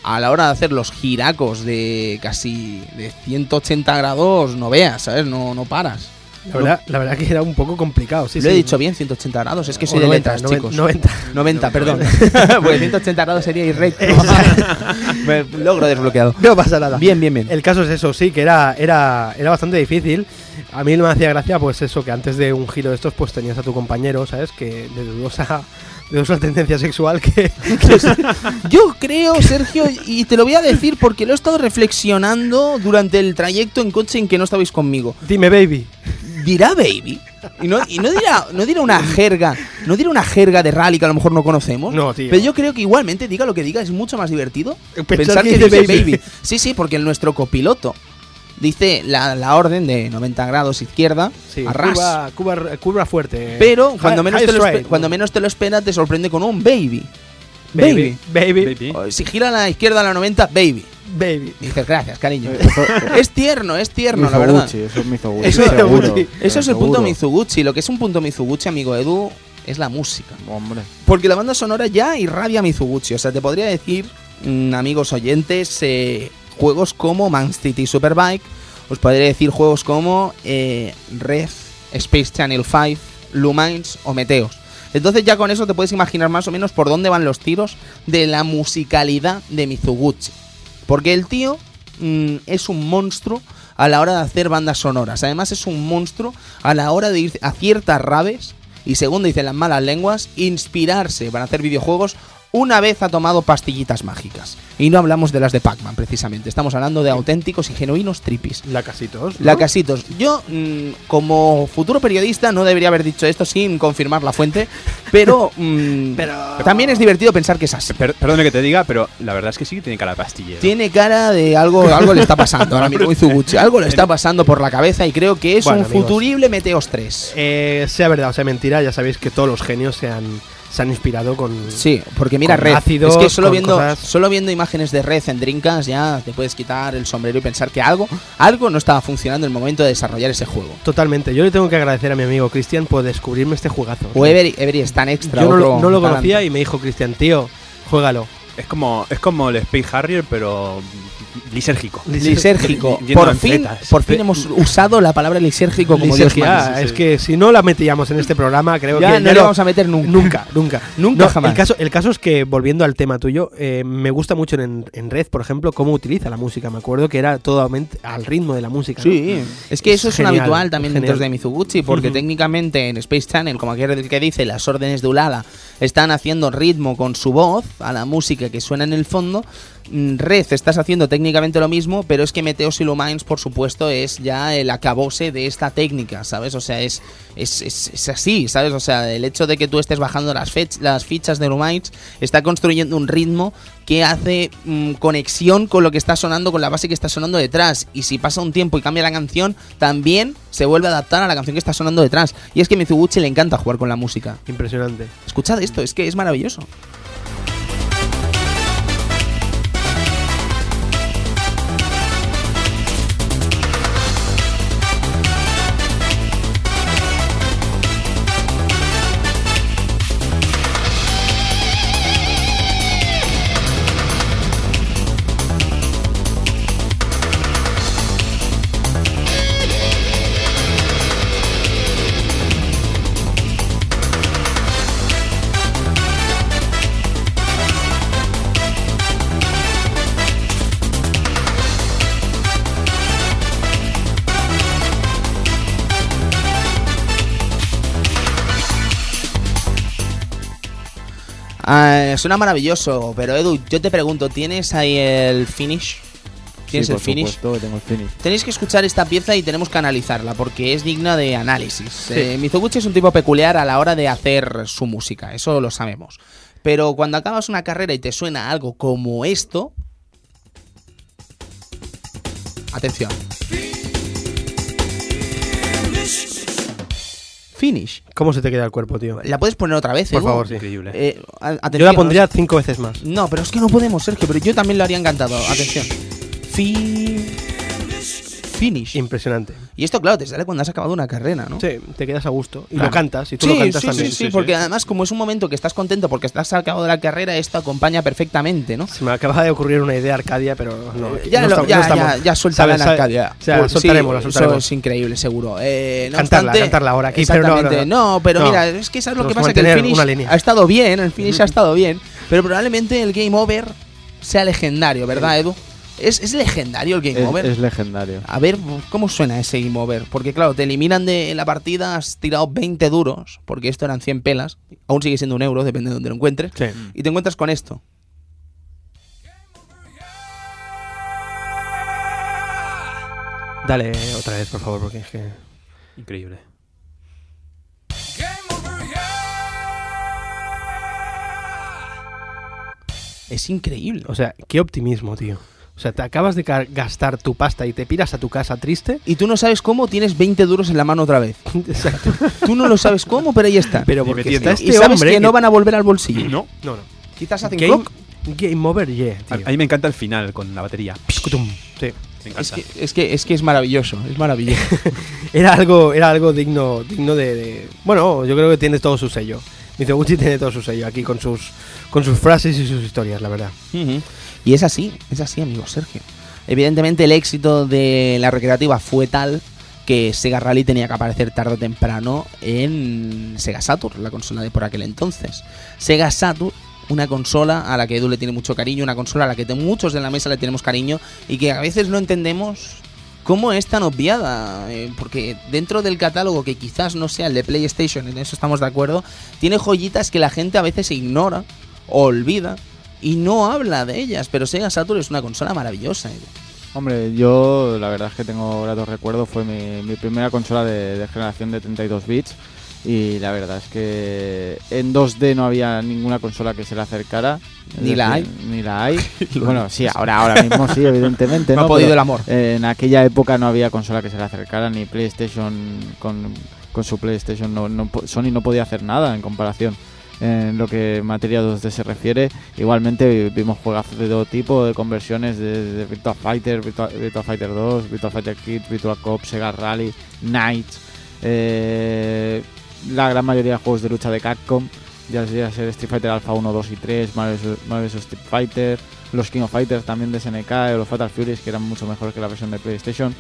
a la hora de hacer los giracos de casi de 180 grados, no veas, ¿sabes? No, no paras. La verdad, la verdad que era un poco complicado. Sí, Lo he sí. dicho bien, 180 grados. Es que O soy de 90, letras, noven- chicos. 90. 90, perdón. Porque 180 grados sería irrecto. Me- Logro desbloqueado. No pasa nada. Bien, bien, bien. El caso es eso, sí, que era, era, era bastante difícil. A mí me hacía gracia, pues eso, que antes de un giro de estos, pues tenías a tu compañero, ¿sabes? Que de dudosa, de dudosa tendencia sexual, que, Yo creo, Sergio, y te lo voy a decir porque lo he estado reflexionando durante el trayecto en coche en que no estabais conmigo. dime, baby. ¿Dirá baby? Y no, y no dirá, no dirá una jerga, no dirá una jerga de rally que a lo mejor no conocemos. No, tío. Pero yo creo que igualmente, diga lo que diga, es mucho más divertido Pensar pensar que que, dice baby. baby. Sí, sí, porque nuestro copiloto dice la, la orden de 90 grados izquierda Sí, a ras. curva, curva, curva fuerte. Pero cuando menos, high te lo cuando menos te lo esperas, te sorprende con un baby. Baby. Baby. Baby. O Si gira a la izquierda a la 90, baby. Baby. Dices, gracias, cariño. Eso, es tierno, es tierno, la verdad. Eso es Mizoguchi. Eso, seguro, eso es el punto. Mizuguchi. Lo que es un punto Mizuguchi, amigo Edu, es la música. Hombre, Porque la banda sonora ya irradia Mizuguchi. O sea, te podría decir, mm, amigos oyentes, eh, juegos como Man City Superbike. Os podría decir juegos como eh, Red, Space Channel 5, Lumines o Meteos. Entonces ya con eso te puedes imaginar más o menos por dónde van los tiros de la musicalidad de Mizuguchi. Porque el tío mm, es un monstruo a la hora de hacer bandas sonoras. Además es un monstruo a la hora de ir a ciertas raves y según dicen las malas lenguas, inspirarse para hacer videojuegos una vez ha tomado pastillitas mágicas. Y no hablamos de las de Pac-Man, precisamente. Estamos hablando de auténticos y genuinos tripis. La casitos. ¿no? La casitos. Yo, mm, como futuro periodista, no debería haber dicho esto sin confirmar la fuente, pero, mm, Pero- también es divertido pensar que es así. Per- perdone que te diga, pero la verdad es que sí que tiene cara de pastillero. Tiene cara de algo, algo le está pasando ahora mismo Mizuguchi. Algo le está pasando por la cabeza y creo que es Bueno, un amigos. futurible Meteos 3. Eh, sea verdad o sea mentira, ya sabéis que todos los genios se han, se han inspirado con. Sí, porque mira, Red. ácidos, es que solo viendo, cosas- solo viendo imágenes de Red en Drinkas ya te puedes quitar el sombrero y pensar que algo, algo no estaba funcionando en el momento de desarrollar ese juego. Totalmente. Yo le tengo que agradecer a mi amigo Cristian por descubrirme este jugazo. O Every, Every Stan Extra. Yo no, lo- otro no lo talante. conocía y me dijo Cristian, tío, juégalo. Es como, es como el Space Harrier, pero lisérgico. Lisérgico. Por fin, por fin hemos usado la palabra lisérgico como Dios manda. es que si no la metíamos en este programa, creo Ya que no lo- vamos a meter nunca. Nunca, nunca. Nunca No, jamás. El caso, el caso es que, volviendo al tema tuyo, eh, me gusta mucho en, en Red, por ejemplo, cómo utiliza la música. Me acuerdo que era totalmente al ritmo de la música. ¿no? Sí, es que eso es, un Genial, habitual también genial. dentro de Mizuguchi, porque técnicamente en Space Channel, como aquel que dice, las órdenes de Ulala están haciendo ritmo con su voz a la música música que suena en el fondo. Mm, Red estás haciendo técnicamente lo mismo, pero es que Meteos y Lumines, por supuesto, es ya el acabose de esta técnica, ¿sabes? O sea, es, es, es- es así, ¿sabes? O sea, el hecho de que tú estés bajando las, fech- las fichas de Lumines está construyendo un ritmo que hace mm, conexión con lo que está sonando, con la base que está sonando detrás. Y si pasa un tiempo y cambia la canción, también se vuelve a adaptar a la canción que está sonando detrás. Y es que a Mizuguchi le encanta jugar con la música. Impresionante. Escuchad esto, es que es maravilloso. Ah, suena maravilloso, pero Edu, yo te pregunto, ¿tienes ahí el finish? ¿Tienes Sí, el por finish? supuesto que tengo el finish. Tenéis que escuchar esta pieza y tenemos que analizarla porque es digna de análisis. Eh, Mizoguchi es un tipo peculiar a la hora de hacer su música, eso lo sabemos. Pero cuando acabas una carrera y te suena algo como esto... Atención. Finish. ¿Cómo se te queda el cuerpo, tío? ¿La puedes poner otra vez? Por favor, sí. Increíble. Eh, Yo la pondría cinco veces más. no, pero es que no podemos, Sergio, pero yo también lo haría encantado. Atención. Fi... Finish. Impresionante. Y esto, claro, te sale cuando has acabado una carrera, ¿no? Sí, te quedas a gusto. Y Claro. lo cantas, y tú sí, lo cantas sí, también. sí, sí, Sí, sí. porque además como es un momento que estás contento porque estás acabado de la carrera, esto acompaña perfectamente, ¿no? Se me acaba de ocurrir una idea Arcadia, pero no. ya, no lo- estamos- ya, no estamos. ya, ya suéltala en ¿Sabes? Arcadia. O sea, Pues sí, soltaremos, la Eso soltaremos. es increíble, seguro. Eh, no Cantarla, obstante- cantarla ahora aquí, pero no, no, Exactamente. no. No, pero No. mira, es que sabes lo que pasa, que el finish ha estado bien, el finish ha estado bien, pero probablemente el Game Over sea legendario, ¿verdad, Edu? Es, es legendario el Game Es, Over. es legendario. A ver, ¿cómo suena ese game over? Porque claro, te eliminan de la partida, has tirado 20 duros, porque esto eran 100 pelas, aún sigue siendo un euro, depende de donde lo encuentres, Sí. y te encuentras con esto. Dale otra vez, por favor, porque es que. Increíble. Es increíble. O sea, qué optimismo, tío. O sea, te acabas de gastar tu pasta y te piras a tu casa triste. Y tú no sabes cómo tienes 20 duros en la mano otra vez. Exacto. Tú no lo sabes cómo, pero ahí está. Pero Y porque está y este sabes hombre. que no van a volver al bolsillo. No. No, no. Quizás hacen Game, clock. game over, yeah, A, tío. a mí me encanta el final con la batería. Piscutum. Sí. Me Es encanta. que, es, que, es que es maravilloso, es maravilloso. Era algo, era algo digno, digno de, de- Bueno, yo creo que tiene todo su sello. Mizoguchi tiene todo su sello aquí con sus, con sus frases y sus historias, la verdad. Ujú. Y es así, es así, amigo Sergio. Evidentemente el éxito de la recreativa fue tal que Sega Rally tenía que aparecer tarde o temprano en Sega Saturn, la consola de por aquel entonces. Sega Saturn, una consola a la que Edu le tiene mucho cariño, una consola a la que muchos de la mesa le tenemos cariño y que a veces no entendemos cómo es tan obviada, eh, porque dentro del catálogo que quizás no sea el de PlayStation, en eso estamos de acuerdo, tiene joyitas que la gente a veces ignora o olvida y no habla de ellas, pero Sega Saturn es una consola maravillosa. Edu. Hombre, yo la verdad es que tengo gratos recuerdos. Fue mi, mi primera consola de, de generación de 32 bits. Y la verdad es que en 2D no había ninguna consola que se le acercara. Ni la hay. Ni la hay. bueno, sí, ahora, ahora mismo sí, evidentemente. No ¿no? ha podido Pero el amor. En aquella época no había consola que se le acercara, ni PlayStation con, con su PlayStation. No, no Sony no podía hacer nada en comparación. En lo que materia 2D se refiere, igualmente vi- vimos juegos de todo tipo, de conversiones de, de Virtua Fighter, Virtua, Virtua Fighter 2, Virtua Fighter Kid, Virtua Cop, Sega Rally, Knights, eh, la gran mayoría de juegos de lucha de Capcom, ya sea ser Street Fighter Alpha 1, 2 y 3, Mario vs. Mario vs. Street Fighter, los King of Fighters también de SNK, o los Fatal Furies que eran mucho mejores que la versión de PlayStation.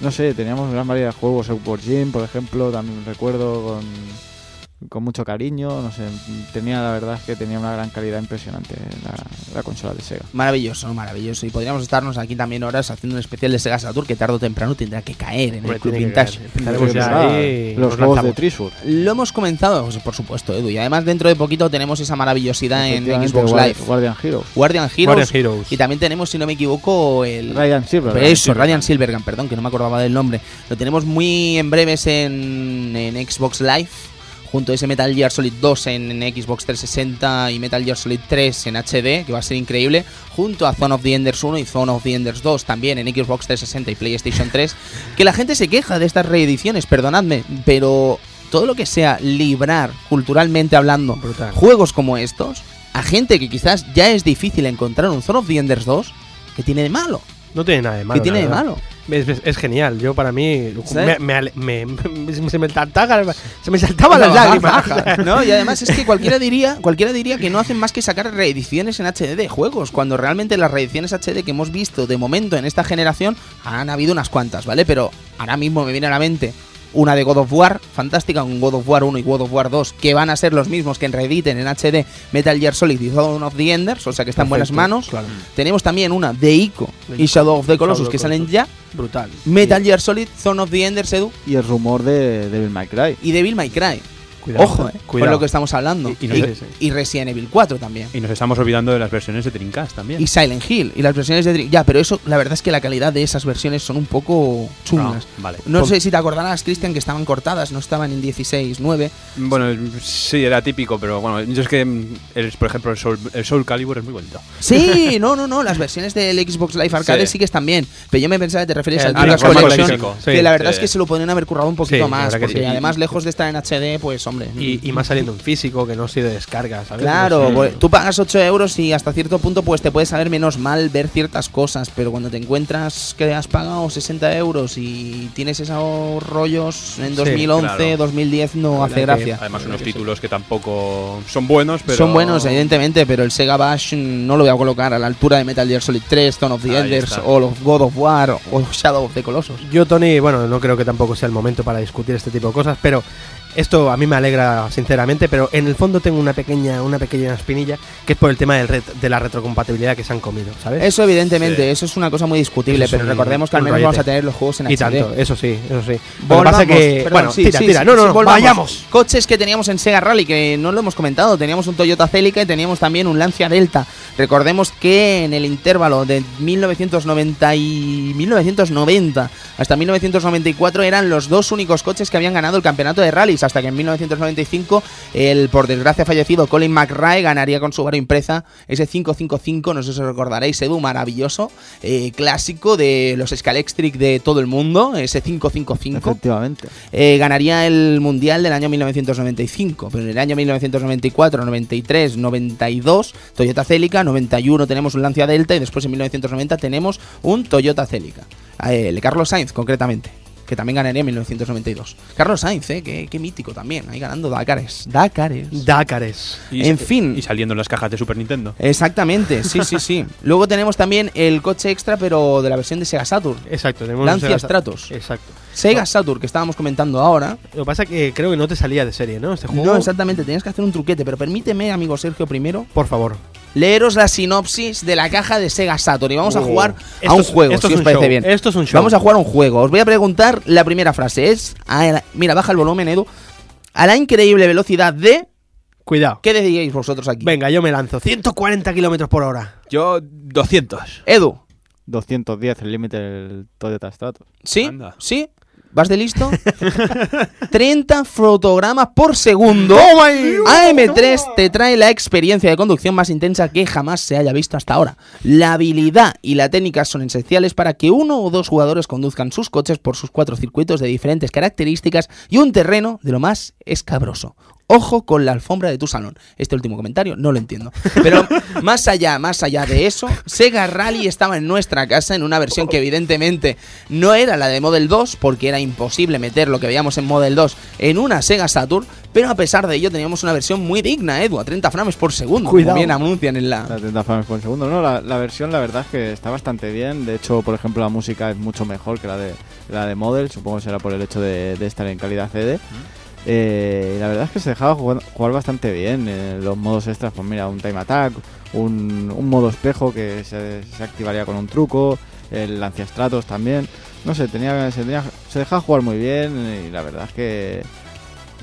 No sé, teníamos gran variedad de juegos, Outboard Gym, por ejemplo, también recuerdo con, con mucho cariño, no sé, tenía la verdad es que tenía una gran calidad impresionante la, la consola de Sega. Maravilloso, maravilloso. Y podríamos estarnos aquí también horas haciendo un especial de Sega Saturn que tarde o temprano tendrá que caer en Hombre, el Club Vintage. Ah, los juegos de. Lo hemos comenzado, pues, por supuesto, Edu. Y además dentro de poquito tenemos esa maravillosidad en Xbox Live. Guardian Heroes. Guardian Heroes. Guardian Heroes. Y también tenemos, si no me equivoco, el... Radiant Silver. Pero eso, Radiant Silvergun, perdón, que no me acordaba del nombre. Lo tenemos muy en breves en, en Xbox Live, junto a ese Metal Gear Solid 2 en, en Xbox 360 y Metal Gear Solid 3 en HD, que va a ser increíble, junto a Zone of the Enders 1 y Zone of the Enders 2 también en Xbox 360 y PlayStation 3. Que la gente se queja de estas reediciones, perdonadme, pero todo lo que sea librar, culturalmente hablando, Brutal. juegos como estos, a gente que quizás ya es difícil encontrar un Zone of the Enders 2, que tiene de malo? No tiene nada de malo. ¿Qué tiene de malo? Es, es- es genial. Yo, para mí, me, me ale- me- me- se, me saltaba, se me saltaban las lágrimas. ¿no? Y además es que cualquiera diría, cualquiera diría que no hacen más que sacar reediciones en HD de juegos, cuando realmente las reediciones HD que hemos visto de momento en esta generación han habido unas cuantas, ¿vale? Pero ahora mismo me viene a la mente una de God of War, fantástica, un God of War 1 y God of War 2, que van a ser los mismos que reediten en HD Metal Gear Solid y Zone of the Enders, o sea que está en buenas manos. claro. Tenemos también una de Ico y. Shadow of the Colossus que salen ya. Brutal. Metal Gear Solid, Zone of the Enders, Edu, Y el rumor de Devil May Cry. y Devil May Cry. Cuidado, Ojo, eh, con cuidado. lo que estamos hablando. Y- Y, y no sé- y Resident Evil 4 también. Y nos estamos olvidando de las versiones de Dreamcast también. Y Silent Hill. Y las versiones de Dream- Ya, pero eso, la verdad es que la calidad de esas versiones son un poco chungas. Ah, vale. No Pon- sé si te acordarás, Cristian, que estaban cortadas, no estaban en 16, 9. Bueno, sí, era típico, pero bueno, yo es que, mm, el- por ejemplo, el Soul, el Soul Calibur es muy bonito. Sí, no, no, no, las versiones del Xbox Live Arcade sí, Sí. que están bien. Pero yo me pensaba que te referías El al Dreamcast Dreamcast Collection, que la verdad sí. es que se lo podrían haber currado un poquito más, porque además, lejos de estar en HD, pues hombre. Y, y más saliendo en físico, que no ha sido de descarga, ¿sabes? Claro, No sé. pues, tú pagas 8 euros y hasta cierto punto pues te puede saber menos mal ver ciertas cosas, pero cuando te encuentras que has pagado 60 euros y tienes esos rollos en Sí, 2011, claro. 2010 no hace que- gracia. Además, unos sí. títulos que tampoco son buenos, pero. Son buenos, evidentemente, pero el Sega Bash no lo voy a colocar a la altura de Metal Gear Solid 3, Zone of the Ahí Enders, está. o los God of War, o Shadow of the Colossus. Yo, Tony, bueno, no creo que tampoco sea el momento para discutir este tipo de cosas, pero esto a mí me alegra sinceramente, pero en el fondo tengo una pequeña, una pequeña espinilla que es por el tema del ret- de la retrocompatibilidad que se han comido, ¿sabes? Eso evidentemente, Sí. eso es una cosa muy discutible, es pero un- recordemos que al menos vamos a tener los juegos en y HD. tanto, eso sí, eso sí. Lo que Volvamos, pasa que, perdón, bueno, sí, tira, sí, tira, sí, no, no, sí, no, vayamos. Coches que teníamos en Sega Rally, que no lo hemos comentado, teníamos un Toyota Celica y teníamos también un Lancia Delta. Recordemos que en el intervalo de 1990 y 1990 hasta 1994 eran los dos únicos coches que habían ganado el campeonato de rallies, hasta que en 1995 el por desgracia fallecido Colin McRae ganaría con su Subaru Impreza ese 555, no sé si os recordaréis, Edu, maravilloso, eh, clásico de los Scalextric de todo el mundo, ese 555 Efectivamente. eh, ganaría el Mundial del año 1995. Pero en el año 1994, 93, 92, Toyota Celica, 91 tenemos un Lancia Delta y después en 1990 tenemos un Toyota Celica. Eh, el Carlos Sainz, concretamente. Que también ganaría en 1992. Carlos Sainz, eh, qué, qué mítico también. Ahí ganando Dakares. Dakares. Dácares. Y- en fin. Y saliendo en las cajas de Super Nintendo. Exactamente, sí, sí, sí. Luego tenemos también el coche extra, pero de la versión de Sega Saturn. Exacto, tenemos Lancia Sega- Stratos. Exacto. Sega Saturn, que estábamos comentando ahora. Lo que pasa es que creo que no te salía de serie, ¿no? Este juego. No, exactamente, tenías que hacer un truquete, pero permíteme, amigo Sergio, primero, Por favor. Leeros la sinopsis de la caja de Sega Saturn y vamos a Oh. jugar a un es- juego, esto si es os un parece show, bien. esto es un show. Vamos a jugar a un juego. Os voy a preguntar la primera frase. Es, a- mira, baja el volumen, Edu. A la increíble velocidad de... Cuidado. ¿Qué diríais vosotros aquí? Venga, yo me lanzo. 140 kilómetros por hora. Yo, 200. Edu, 210 el límite del Toyota Stratos. ¿sí? Anda. ¿Sí? ¿Vas de listo? 30 fotogramas por segundo. AM3 te trae la experiencia de conducción más intensa que jamás se haya visto hasta ahora. La habilidad y la técnica son esenciales para que uno o dos jugadores conduzcan sus coches por sus cuatro circuitos de diferentes características y un terreno de lo más escabroso. Ojo con la alfombra de tu salón. Este último comentario no lo entiendo. Pero más allá, más allá de eso, Sega Rally estaba en nuestra casa en una versión que evidentemente no era la de Model 2 porque era imposible meter lo que veíamos en Model 2 en una Sega Saturn, pero a pesar de ello teníamos una versión muy digna, Edu, a 30 frames por segundo, Cuidado. como bien anuncian en La la... 30 frames por segundo. No, la, la versión la verdad es que está bastante bien. De hecho, por ejemplo, la música es mucho mejor que la de la de Model. Supongo que será por el hecho de, de estar en calidad CD. Eh, y la verdad es que se dejaba jugar, jugar bastante bien. eh, los modos extras, pues mira, un time attack, un, un modo espejo que se, se activaría con un truco, el lanzastratos también. No sé, tenía, se, tenía- se dejaba jugar muy bien y la verdad es que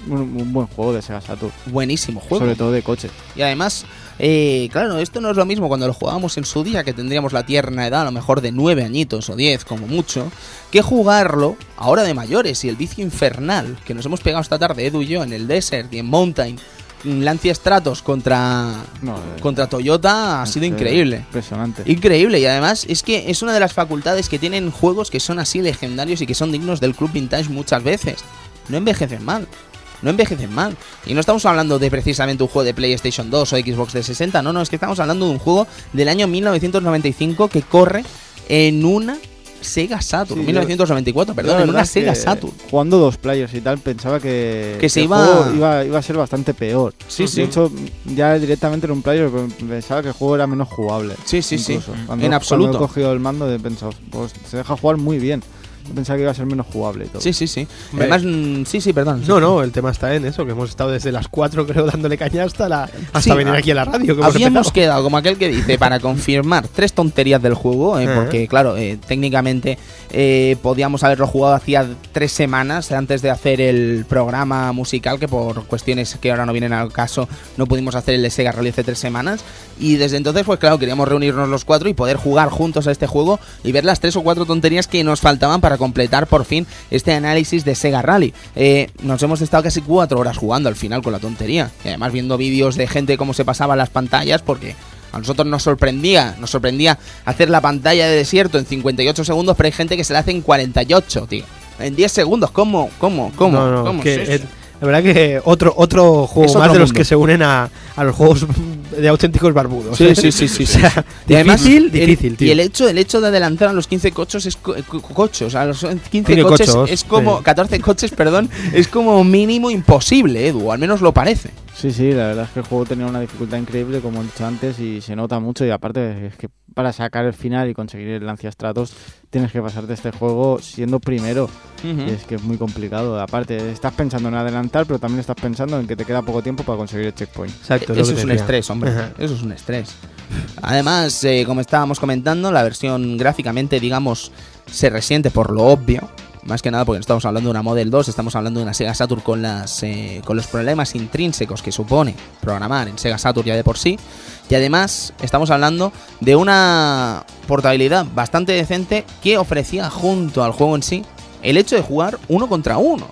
un, un buen juego de Sega Saturn, Buenísimo juego. sobre todo de coche. Y además, eh, claro, esto no es lo mismo cuando lo jugábamos en su día, que tendríamos la tierna edad, a lo mejor de 9 añitos o 10 como mucho, que jugarlo ahora de mayores y el vicio infernal que nos hemos pegado esta tarde, Edu y yo, en el Desert y en Mountain, Lancia Stratos contra, No, eh, contra Toyota, ha sido increíble. Impresionante. Increíble y además es que es una de las facultades que tienen juegos que son así legendarios y que son dignos del Club Vintage muchas veces. No envejecen mal. No envejecen mal. Y no estamos hablando de precisamente un juego de PlayStation 2 o Xbox de 60, no, no, es que estamos hablando de un juego del año 1995 que corre en una Sega Saturn. Sí, yo- 1994, Yo perdón, en una Sega Saturn. Jugando dos players y tal, pensaba que, Que se iba- iba, iba a ser bastante peor. Sí, de sí. hecho, ya directamente en un player pensaba que el juego era menos jugable. Sí, sí, sí. Cuando- En absoluto. Cuando he cogido el mando, he pensado, pues se deja jugar muy bien. Yo pensaba que iba a ser menos jugable y todo. Sí, sí, sí. Hombre. Además, mm, sí, sí, perdón. No, no, el tema está en eso, que hemos estado desde las 4 creo dándole caña hasta, la, hasta Sí, venir a- aquí a la radio. Que hemos Habíamos quedado como aquel que dice para confirmar tres tonterías del juego, eh, porque claro, eh, técnicamente eh, podíamos haberlo jugado hacía tres semanas antes de hacer el programa musical, que por cuestiones que ahora no vienen al caso no pudimos hacer el de Sega Rally hace tres semanas. Y desde entonces, pues claro, queríamos reunirnos los cuatro y poder jugar juntos a este juego y ver las tres o cuatro tonterías que nos faltaban para completar por fin este análisis de Sega Rally. Eh, nos hemos estado casi cuatro horas jugando al final con la tontería. Y además viendo vídeos de gente cómo se pasaban las pantallas porque... A nosotros nos sorprendía, nos sorprendía hacer la pantalla de desierto en 58 segundos, pero hay gente que se la hace en 48, tío. En 10 segundos, ¿cómo? ¿Cómo? ¿Cómo? No, no, ¿Cómo? que es- la verdad que otro, otro juego más de los que se unen a, a los juegos de auténticos barbudos. Sí, ¿eh? sí, sí, sí. O sea, Y además, difícil, el- difícil, tío. Y el hecho, el hecho de adelantar a los 15 coches es co- co- cochos, a los 15 15 coches cochos, es como sí. 14 coches, perdón, es como mínimo imposible, Edu, al menos lo parece. Sí, sí, la verdad es que el juego tenía una dificultad increíble, como he dicho antes, y se nota mucho. Y aparte, es que para sacar el final y conseguir el Lanciastratos, tienes que pasarte este juego siendo primero. Y es que es muy complicado. Aparte, estás pensando en adelantar, pero también estás pensando en que te queda poco tiempo para conseguir el checkpoint. Exacto, Eso es un estrés, hombre. Ajá. Eso es un estrés. Además, eh, como estábamos comentando, la versión gráficamente, digamos, se resiente por lo obvio. Más que nada porque no estamos hablando de una Model 2, estamos hablando de una Sega Saturn con, las, eh, con los problemas intrínsecos que supone programar en Sega Saturn ya de por sí. Y además estamos hablando de una portabilidad bastante decente que ofrecía junto al juego en sí el hecho de jugar uno contra uno.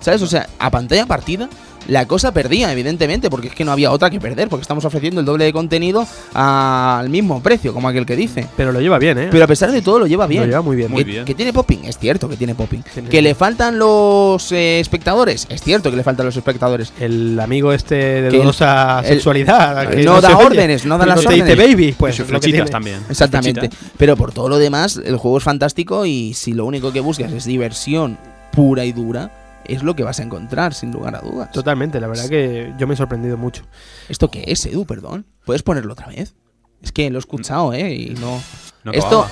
¿Sabes? O sea, a pantalla partida la cosa perdía, evidentemente, porque es que no había otra que perder, porque estamos ofreciendo el doble de contenido al mismo precio, como aquel que dice. Pero lo lleva bien, ¿eh? Pero a pesar de todo lo lleva bien. Lo lleva muy bien. Muy que, bien. que tiene popping, es cierto que tiene popping. Tiene- Que le faltan los eh, espectadores, es cierto que le faltan los espectadores. El amigo este de dudosa el- sexualidad. que no da oye, órdenes, no da las te dice órdenes. baby, pues lo que también. Exactamente. Pero por todo lo demás, el juego es fantástico y si lo único que buscas es diversión pura y dura, es lo que vas a encontrar, sin lugar a dudas. Totalmente, la verdad que yo me he sorprendido mucho. ¿Esto qué es, Edu? Perdón. ¿Puedes ponerlo otra vez? Es que lo he escuchado, ¿eh? Y no... No Esto... acababa.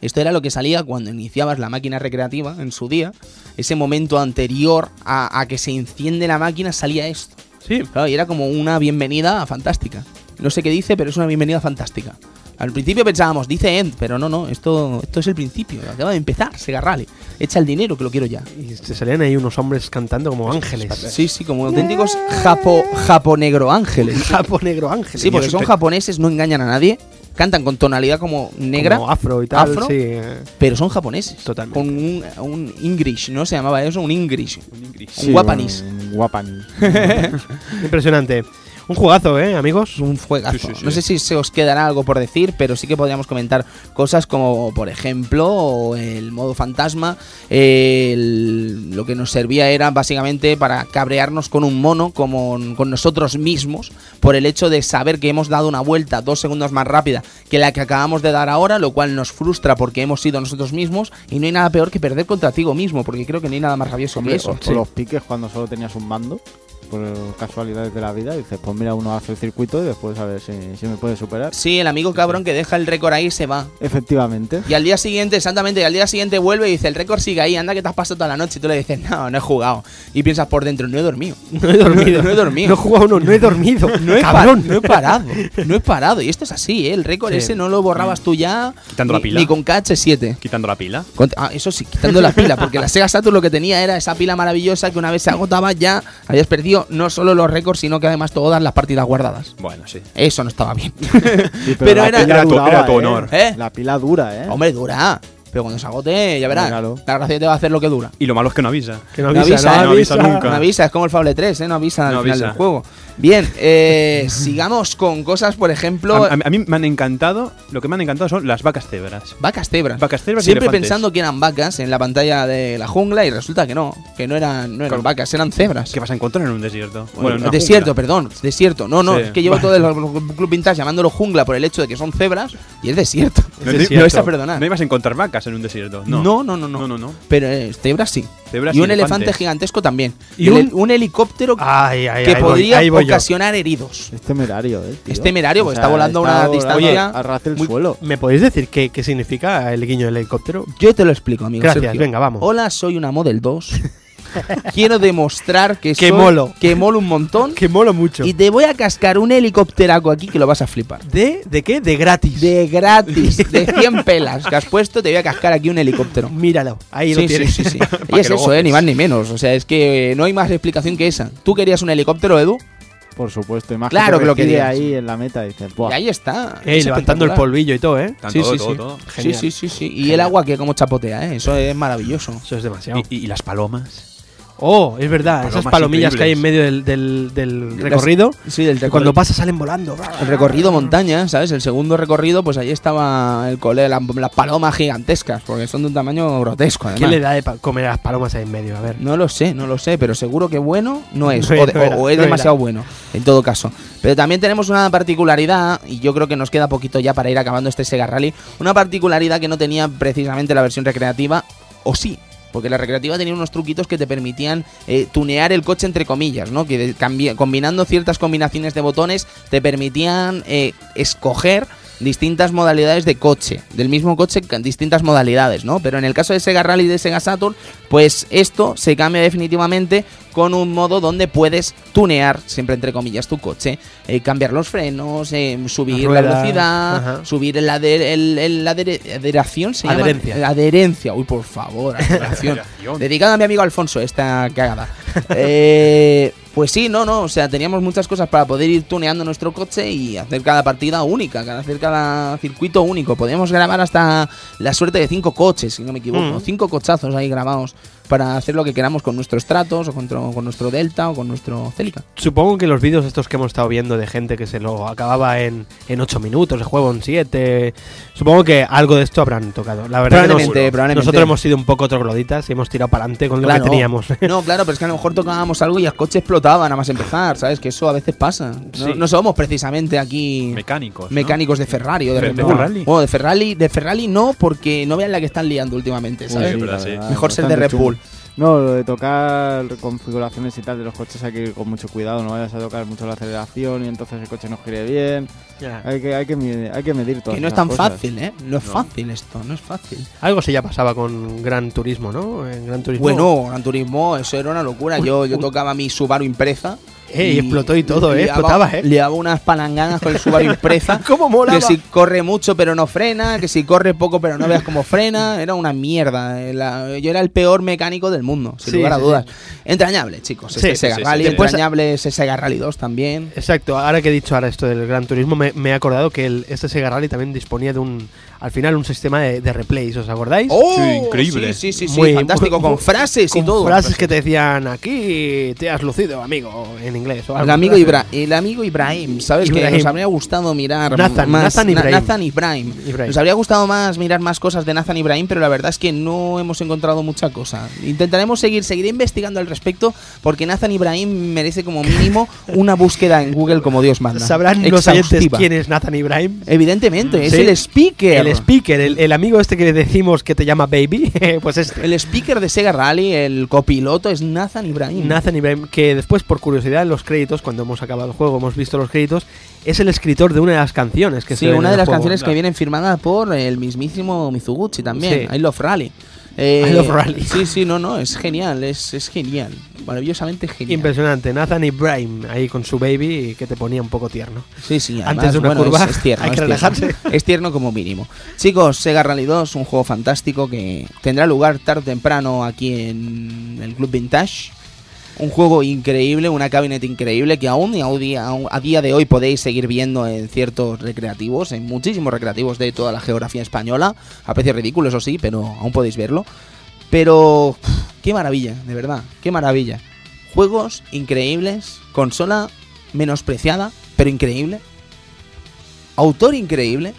Esto era lo que salía cuando iniciabas la máquina recreativa en su día. Ese momento anterior a, a que se enciende la máquina salía esto. Sí, Claro, y era como una bienvenida fantástica. No sé qué dice, pero es una bienvenida fantástica. Al principio pensábamos, dice End, pero no, no, esto, esto es el principio. Acaba de empezar, Sega Rally. Echa el dinero que lo quiero ya. y se salían ahí unos hombres cantando como ángeles. Sí, sí, como auténticos japo, japonegro ángeles. Japo negro ángeles. Sí, porque son japoneses, no engañan a nadie. Cantan con tonalidad como negra, como afro y tal. afro. Sí, eh, pero son japoneses. Totalmente. Con un, un English, ¿no? Se llamaba eso, un English. Sí, Guapanis. un Guapanis. impresionante. Un jugazo, ¿eh, amigos? Un fuegazo. Sí, sí, sí. No sé si se os quedará algo por decir, pero sí que podríamos comentar cosas como, por ejemplo, el modo fantasma. el- lo que nos servía era básicamente para cabrearnos con un mono, como con nosotros mismos, por el hecho de saber que hemos dado una vuelta dos segundos más rápida que la que acabamos de dar ahora, lo cual nos frustra porque hemos sido nosotros mismos. Y no hay nada peor que perder contra ti mismo, porque creo que no hay nada más rabioso que eso. o, o los piques cuando solo tenías un mando. Por casualidades de la vida, dices, pues mira, uno hace el circuito y después a ver si, si me puede superar. Sí, el amigo cabrón que deja el récord ahí se va. Efectivamente. Y al día siguiente, exactamente, y al día siguiente vuelve y dice, el récord sigue ahí, anda que te has pasado toda la noche. Y tú le dices, no, no he jugado. Y piensas por dentro, no he dormido. No he dormido. No he dormido. No he jugado uno, no he dormido. No he, Cabrón. no he parado, no he parado. Y esto es así, ¿eh? El récord Sí. ese no lo borrabas tú ya. Quitando ni, la pila. Ni con KH7. Quitando la pila. Con- Ah, eso sí, quitando la pila, porque la Sega Saturn lo que tenía era esa pila maravillosa que una vez se agotaba ya habías perdido no solo los récords, sino que además todas las partidas guardadas. Bueno, sí. Eso no estaba bien. Sí, Pero la era- pila era tu- duraba, era tu ¿eh? honor. ¿Eh? La pila dura, ¿eh? Hombre, dura. Pero cuando se agote, ya verás. Claro. La gracia te va a hacer lo que dura. Y lo malo es que no avisa. Que no No avisa, avisa, no no avisa avisa. nunca. No avisa, es como el Fable 3, ¿eh? No avisa al final avisa. del juego. Bien, eh, sigamos con cosas, por ejemplo, A, a- a mí me han encantado, lo que me han encantado son las vacas cebras. vacas cebras. Vacas cebras Siempre pensando que eran vacas en la pantalla de la jungla y resulta que no, que no eran, no eran Claro. vacas, eran cebras. ¿Qué vas a encontrar en un desierto? Bueno, desierto, jungla. perdón, desierto. No, no, Sí. es que llevo todo el Club Vintage llamándolo jungla por el hecho de que son cebras y es desierto. No, Es cierto. Me vais a perdonar. No ibas a encontrar vacas en un desierto. No, no, no, no, no. no, no, no. Pero eh, cebras sí. Cebras y y un elefante gigantesco también. Y Y un, helicóptero Ay, ay, que ahí podría ahí voy yo. ocasionar heridos. Es temerario, ¿eh? tío. Es temerario, porque está volando a una volando distancia A ras del muy- suelo. ¿Me podéis decir qué, qué significa el guiño del helicóptero? Yo te lo explico, amigo. Gracias, Sergio. venga, vamos. Hola, soy una Model 2. Quiero demostrar que Que soy- molo. Que molo un montón. Que mola mucho. Y te voy a cascar un helicópteraco aquí que lo vas a flipar. ¿De, ¿De qué? De gratis. De gratis, de 100 pelas que has puesto, te voy a cascar aquí un helicóptero. Míralo, ahí lo Sí, sí, tienes. sí, sí. Pa' Y que es lo eso, eh, ni más ni menos. O sea, es que no hay más explicación que esa. ¿Tú querías un helicóptero, Edu? Por supuesto. Imagínate Claro que lo recibe querías. ahí en la meta y dices, Buah. Y ahí está. Ey, Es levantando el polvillo y todo, ¿eh? Tan Sí, todo, sí, todo, sí. todo. Sí, Genial. sí, sí, sí. Y Genial. el agua que como chapotea, ¿eh? Eso es maravilloso. Eso es demasiado. Y, y- y las palomas. Oh, es verdad, esas palomillas que hay en medio del, del- del Las- recorrido. Sí, del que recorrido. cuando pasa salen volando. El recorrido montaña, ¿sabes? El segundo recorrido, pues ahí estaba el cole, la- las palomas gigantescas, porque son de un tamaño grotesco, ¿Qué además. le da de comer a las palomas ahí en medio? A ver. No lo sé, no lo sé, pero seguro que bueno no es, No o, de- era, o- o es no era. demasiado bueno, en todo caso. Pero también tenemos una particularidad, y yo creo que nos queda poquito ya para ir acabando este Sega Rally, una particularidad que no tenía precisamente la versión recreativa, o sí. Porque la recreativa tenía unos truquitos que te permitían eh, tunear el coche entre comillas, ¿no? Que combinando ciertas combinaciones de botones te permitían eh, escoger distintas modalidades de coche, del mismo coche distintas modalidades, ¿no? Pero en el caso de Sega Rally y de Sega Saturn, pues esto se cambia definitivamente con un modo donde puedes tunear, siempre entre comillas, tu coche, eh, cambiar los frenos, eh, subir la velocidad, ajá. subir la adheración, se llama? Adherencia. Eh, adherencia, uy, por favor, adheración. Dedicado a mi amigo Alfonso, esta cagada. Eh, pues sí, no, no, o sea, teníamos muchas cosas para poder ir tuneando nuestro coche y hacer cada partida única, cada- hacer cada circuito único. Podíamos grabar hasta la suerte de cinco coches, si no me equivoco. Mm. Cinco cochazos ahí grabados para hacer lo que queramos con nuestros tratos o con, con nuestro Delta o con nuestro Celica. Supongo que los vídeos estos que hemos estado viendo de gente que se lo acababa en, en 8 minutos, el juego en 7, supongo que algo de esto habrán tocado. La verdad que nos- Probablemente, probablemente. nosotros hemos sido un poco trogloditas y hemos tirado para adelante con lo Claro. que teníamos. No, claro, pero es que a lo mejor tocábamos algo y el coche explotaba nada más empezar, ¿sabes? Que eso a veces pasa. No, Sí. no somos precisamente aquí Mecánicos. ¿no? mecánicos de Ferrari o de De- Red de Bull. Ferrari. Bueno, de Ferrari, de Ferrari no, porque no vean la que están liando últimamente, Uy, ¿sabes? Sí, la verdad, sí. Mejor ser de Red. Bull. No, lo de tocar configuraciones y tal de los coches hay que ir con mucho cuidado, no vayas a tocar mucho la aceleración y entonces el coche no gire bien. Hay que, hay que, mi- hay que medir todo. Que no es tan fácil, ¿eh? No es fácil esto, no es fácil. Algo se ya pasaba con Gran Turismo, ¿no? En Gran Turismo. Bueno, Gran Turismo, eso era una locura. Yo, yo tocaba mi Subaru Impreza. Eh, y explotó y todo, ¿eh? Explotaba, ¿eh? Le daba unas palanganas con el Subaru Impreza. ¿Cómo molaba? Que si corre mucho pero no frena, que si corre poco pero no veas cómo frena, era una mierda. eh, la- yo era el peor mecánico del mundo, sin Sí, lugar a sí, dudas. Entrañable, chicos. Este Sega Rally, entrañable ese Sega Rally 2 también. Exacto, ahora que he dicho ahora esto del Gran Turismo, me, me he acordado que el, este Sega Rally también disponía de un, al final, un sistema de, de replays, ¿os acordáis? ¡Oh! Sí, increíble. Sí, sí, sí, sí, Muy- fantástico, muy- con frases y Con todo. frases que te decían aquí te has lucido, amigo, en inglés. o algo El amigo. Ibra- el amigo Ibrahim, ¿sabes? Que Ibrahim. nos habría gustado mirar Nathan, más. Nathan Na- Ibrahim. Nathan Ibrahim. Ibrahim. Nos habría gustado más mirar más cosas de Nathan Ibrahim, pero la verdad es que no hemos encontrado mucha cosa. Intentaremos seguir, seguiré investigando al respecto, porque Nathan Ibrahim merece como mínimo una búsqueda en Google como Dios manda. ¿Sabrán los oyentes Exhaustiva. quién es Nathan Ibrahim? Evidentemente, es Sí. el speaker. El speaker, el, el amigo este que le decimos que te llama Baby, pues este. El speaker de Sega Rally, el copiloto, es Nathan Ibrahim. Nathan Ibrahim, que después, por curiosidad, en los créditos, cuando hemos acabado el juego, hemos visto los créditos, es el escritor de una de las canciones que sí, se una en de el las juego. canciones que vienen firmadas por el mismísimo Mizuguchi también, Sí. I Love Rally. Eh, I Love Rally. Sí, sí, no, no, es genial, es, es genial, maravillosamente genial. Impresionante, Nathan Ibrahim ahí con su baby que te ponía un poco tierno. Sí, sí, Antes además, de una bueno, curva es, es tierno, hay que tierno. relajarse. Es tierno como mínimo. Chicos, Sega Rally 2, un juego fantástico que tendrá lugar tarde o temprano aquí en el Club Vintage. Un juego increíble, una cabinet increíble que aún y a día, de hoy podéis seguir viendo en ciertos recreativos, en muchísimos recreativos de toda la geografía española. A precio ridículo, eso sí, pero aún podéis verlo. Pero, qué maravilla, de verdad, qué maravilla. Juegos increíbles, consola menospreciada, pero increíble. Autor increíble,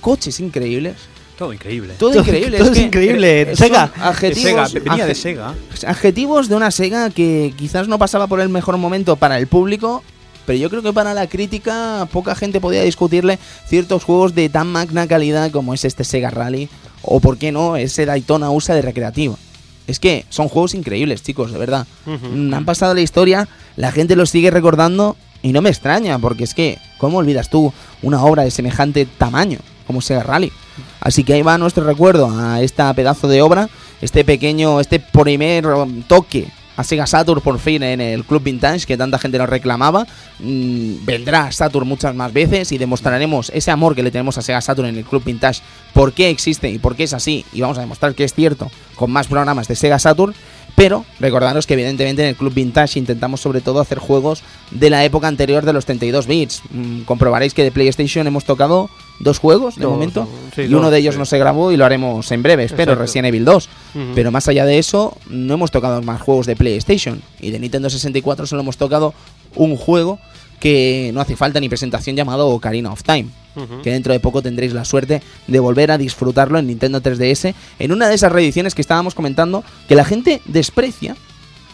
coches increíbles, Todo increíble. todo, increíble. todo es es que, increíble. eh, Sega. son De Adjetivos, Sega, venía de Sega. adjetivos de una Sega que quizás no pasaba por el mejor momento para el público, pero yo creo que para la crítica poca gente podía discutirle ciertos juegos de tan magna calidad como es este Sega Rally o por qué no ese Daytona USA de recreativo. Es que son juegos increíbles, chicos, de verdad. Han pasado la historia, la gente los sigue recordando y no me extraña, porque es que, ¿cómo olvidas tú una obra de semejante tamaño como Sega Rally? Así que ahí va nuestro recuerdo a esta pedazo de obra, este pequeño, este primer um, toque a Sega Saturn por fin en el Club Vintage que tanta gente nos reclamaba. Mm, vendrá Saturn muchas más veces y demostraremos ese amor que le tenemos a Sega Saturn en el Club Vintage, por qué existe y por qué es así, y vamos a demostrar que es cierto con más programas de Sega Saturn. Pero recordaros que evidentemente en el Club Vintage intentamos sobre todo hacer juegos de la época anterior de los 32 bits. Mm, comprobaréis que de PlayStation hemos tocado dos juegos de Dos, momento sí, y dos, uno de ellos sí. no se grabó y lo haremos en breve, espero, Exacto. Resident Evil 2. Ujú. Pero más allá de eso, no hemos tocado más juegos de PlayStation. Y de Nintendo 64 solo hemos tocado un juego que no hace falta ni presentación llamado Ocarina of Time. Que dentro de poco tendréis la suerte de volver a disfrutarlo en Nintendo 3DS. En una de esas reediciones que estábamos comentando, que la gente desprecia,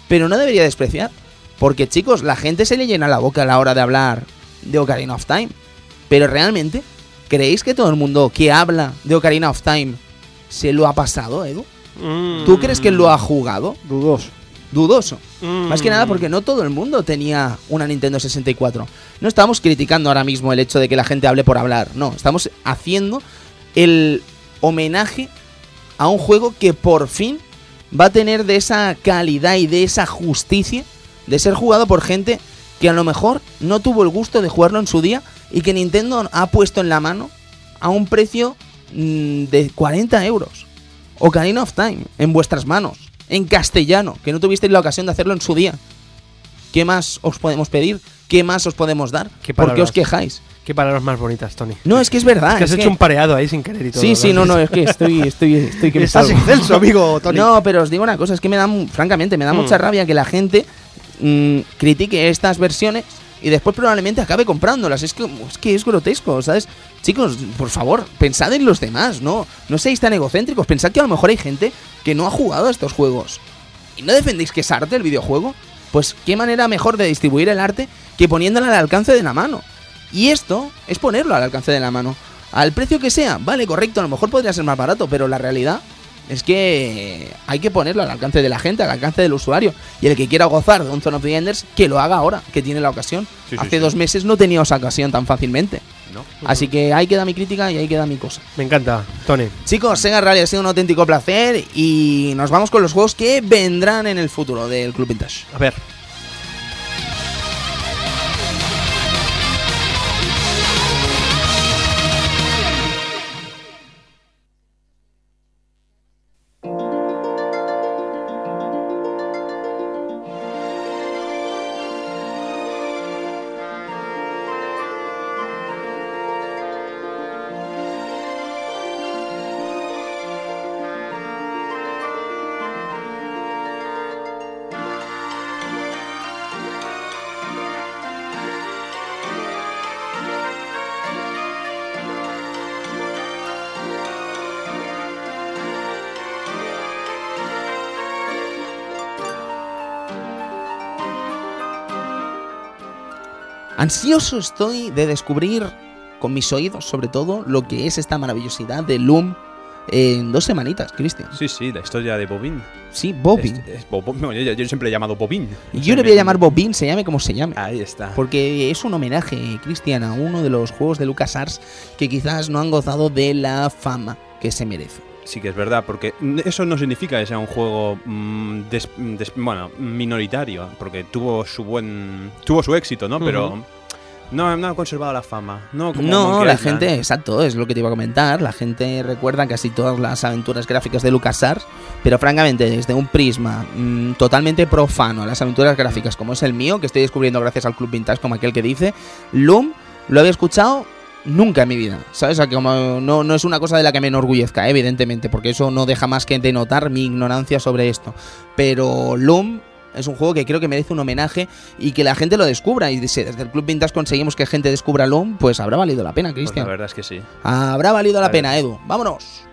pero no debería despreciar. Porque chicos, la gente se le llena la boca a la hora de hablar de Ocarina of Time. Pero realmente, ¿creéis que todo el mundo que habla de Ocarina of Time se lo ha pasado, Edu? Mm. ¿Tú crees que lo ha jugado? Dudoso. Dudoso. Mm. Más que nada porque no todo el mundo tenía una Nintendo 64. No estamos criticando ahora mismo el hecho de que la gente hable por hablar. No, estamos haciendo el homenaje a un juego que por fin va a tener de esa calidad y de esa justicia de ser jugado por gente que a lo mejor no tuvo el gusto de jugarlo en su día y que Nintendo ha puesto en la mano a un precio mm, de 40 euros. Ocarina of Time, en vuestras manos, en castellano, que no tuvisteis la ocasión de hacerlo en su día. ¿Qué más os podemos pedir? ¿Qué más os podemos dar? Qué ¿Por qué os quejáis? Qué palabras más bonitas, Tony. No, es que es verdad. Es que has es hecho que- un pareado ahí sin querer y todo. Sí, sí, no, no, es que estoy, estoy, estoy que me Estás salgo. excelso, amigo Tony. No, pero os digo una cosa, es que me da, francamente, me da Mm. mucha rabia que la gente mm, critique estas versiones y después probablemente acabe comprándolas. Es que, es que es grotesco, ¿sabes? Chicos, por favor, pensad en los demás, ¿no? No seáis tan egocéntricos. Pensad que a lo mejor hay gente que no ha jugado a estos juegos. ¿Y no defendéis que es arte el videojuego? Pues qué manera mejor de distribuir el arte que poniéndolo al alcance de la mano. Y esto es ponerlo al alcance de la mano. Al precio que sea, vale, correcto, a lo mejor podría ser más barato, pero la realidad es que hay que ponerlo al alcance de la gente, al alcance del usuario. Y el que quiera gozar de un Zone of the Enders, que lo haga ahora, que tiene la ocasión. Sí, Hace sí. dos meses no tenía esa ocasión tan fácilmente. ¿no? Así que ahí queda mi crítica y ahí queda mi cosa. Me encanta, Tony. Chicos, Sega Rally ha sido un auténtico placer y nos vamos con los juegos que vendrán en el futuro del Club Vintage. A ver. Ansioso estoy de descubrir con mis oídos sobre todo, lo que es esta maravillosidad de Loom en dos semanitas, Cristian. Sí, sí, la historia de Bobin. Sí, Bobin. Es- es no, yo, yo siempre he llamado Bobin. Yo le voy a llamar Bobin, se llame como se llame. Ahí está. Porque es un homenaje, Cristian, a uno de los juegos de LucasArts que quizás no han gozado de la fama que se merece. Sí que es verdad, porque eso no significa que sea un juego mm, des- des- bueno, minoritario, porque tuvo su buen tuvo su éxito, ¿no? Pero no, no ha conservado la fama. No, como No, Monkey la Island. gente, exacto, es lo que te iba a comentar. La gente recuerda casi todas las aventuras gráficas de LucasArts, pero francamente, desde un prisma mm, totalmente profano a las aventuras gráficas, como es el mío, que estoy descubriendo gracias al Club Vintage, como aquel que dice, Loom lo había escuchado nunca en mi vida. ¿Sabes? O sea, que como no, no es una cosa de la que me enorgullezca, evidentemente, porque eso no deja más que denotar mi ignorancia sobre esto. Pero Loom. Es un juego que creo que merece un homenaje y que la gente lo descubra. Y si desde el Club Vintage conseguimos que gente descubra Loom, pues habrá valido la pena, Pues Cristian. la verdad es que sí. Habrá valido la pena, Edu. Vámonos.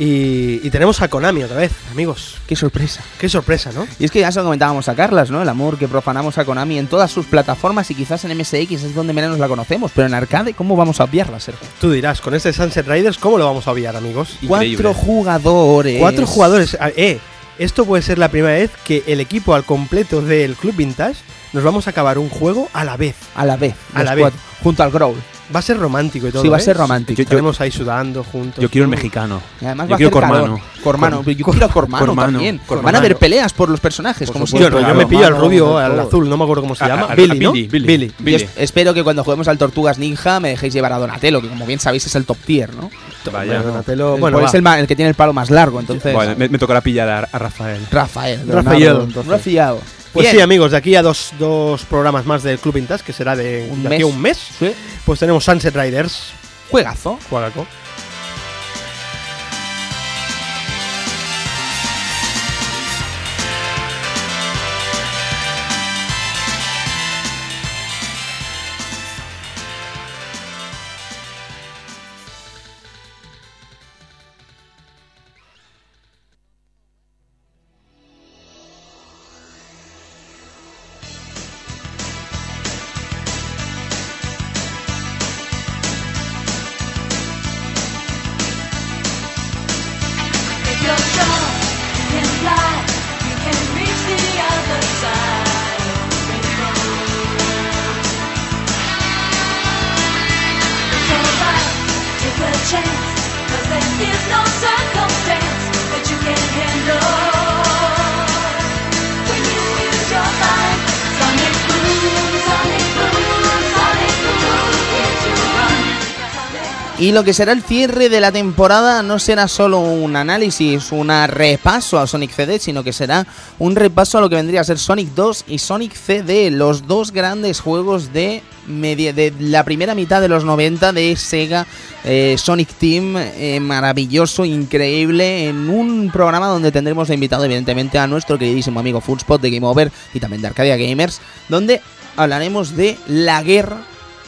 Y, y tenemos a Konami otra vez, amigos. Qué sorpresa. Qué sorpresa, ¿no? Y es que ya se lo comentábamos a Carlas, ¿no? El amor que profanamos a Konami en todas sus plataformas y quizás en MSX es donde menos la conocemos. Pero en arcade, ¿cómo vamos a obviarla, Sergio? Tú dirás, con este Sunset Riders, ¿cómo lo vamos a obviar, amigos? Increíble. Cuatro jugadores. Cuatro jugadores. Ah, Eh, esto puede ser la primera vez que el equipo al completo del Club Vintage nos vamos a acabar un juego a la vez. A la vez. A la vez. Junto al Growl. Va a ser romántico y todo. Sí, va a ¿eh? ser romántico. Yo- yo- Estaremos ahí sudando juntos. Yo quiero el Mm. mexicano. Y además Yo va a quiero hacer calor. Cormano. Cormano. Yo quiero a Cormano, Cormano. también. Cormano. Van a haber peleas por los personajes, Por como supuesto, Yo, yo me pillo al rubio, al azul, no me acuerdo cómo se A- llama. a- a Billy, ¿no? Billy, Billy. Billy. es- espero que cuando juguemos al Tortugas Ninja me dejéis llevar a Donatello, que como bien sabéis es el top tier, ¿no? Vaya. Donatello, El- bueno, va. es el, el que tiene el palo más largo, entonces. Bueno, me, me tocará pillar a, a Rafael. Rafael. Rafael. Leonardo. Rafael. Pues Bien. sí, amigos, de aquí a dos, dos programas más del Club Vintage, que será de, Un de aquí a mes. un mes, Sí. pues tenemos Sunset Riders. Juegazo. Juagaco. Y lo que será el cierre de la temporada no será solo un análisis, un repaso a Sonic CD, sino que será un repaso a lo que vendría a ser Sonic 2 y Sonic CD, los dos grandes juegos de, media- de la primera mitad de los 90 de Sega eh, Sonic Team, eh, maravilloso, increíble, en un programa donde tendremos de invitado evidentemente a nuestro queridísimo amigo Foodspot de Game Over y también de Arcadia Gamers, donde hablaremos de la guerra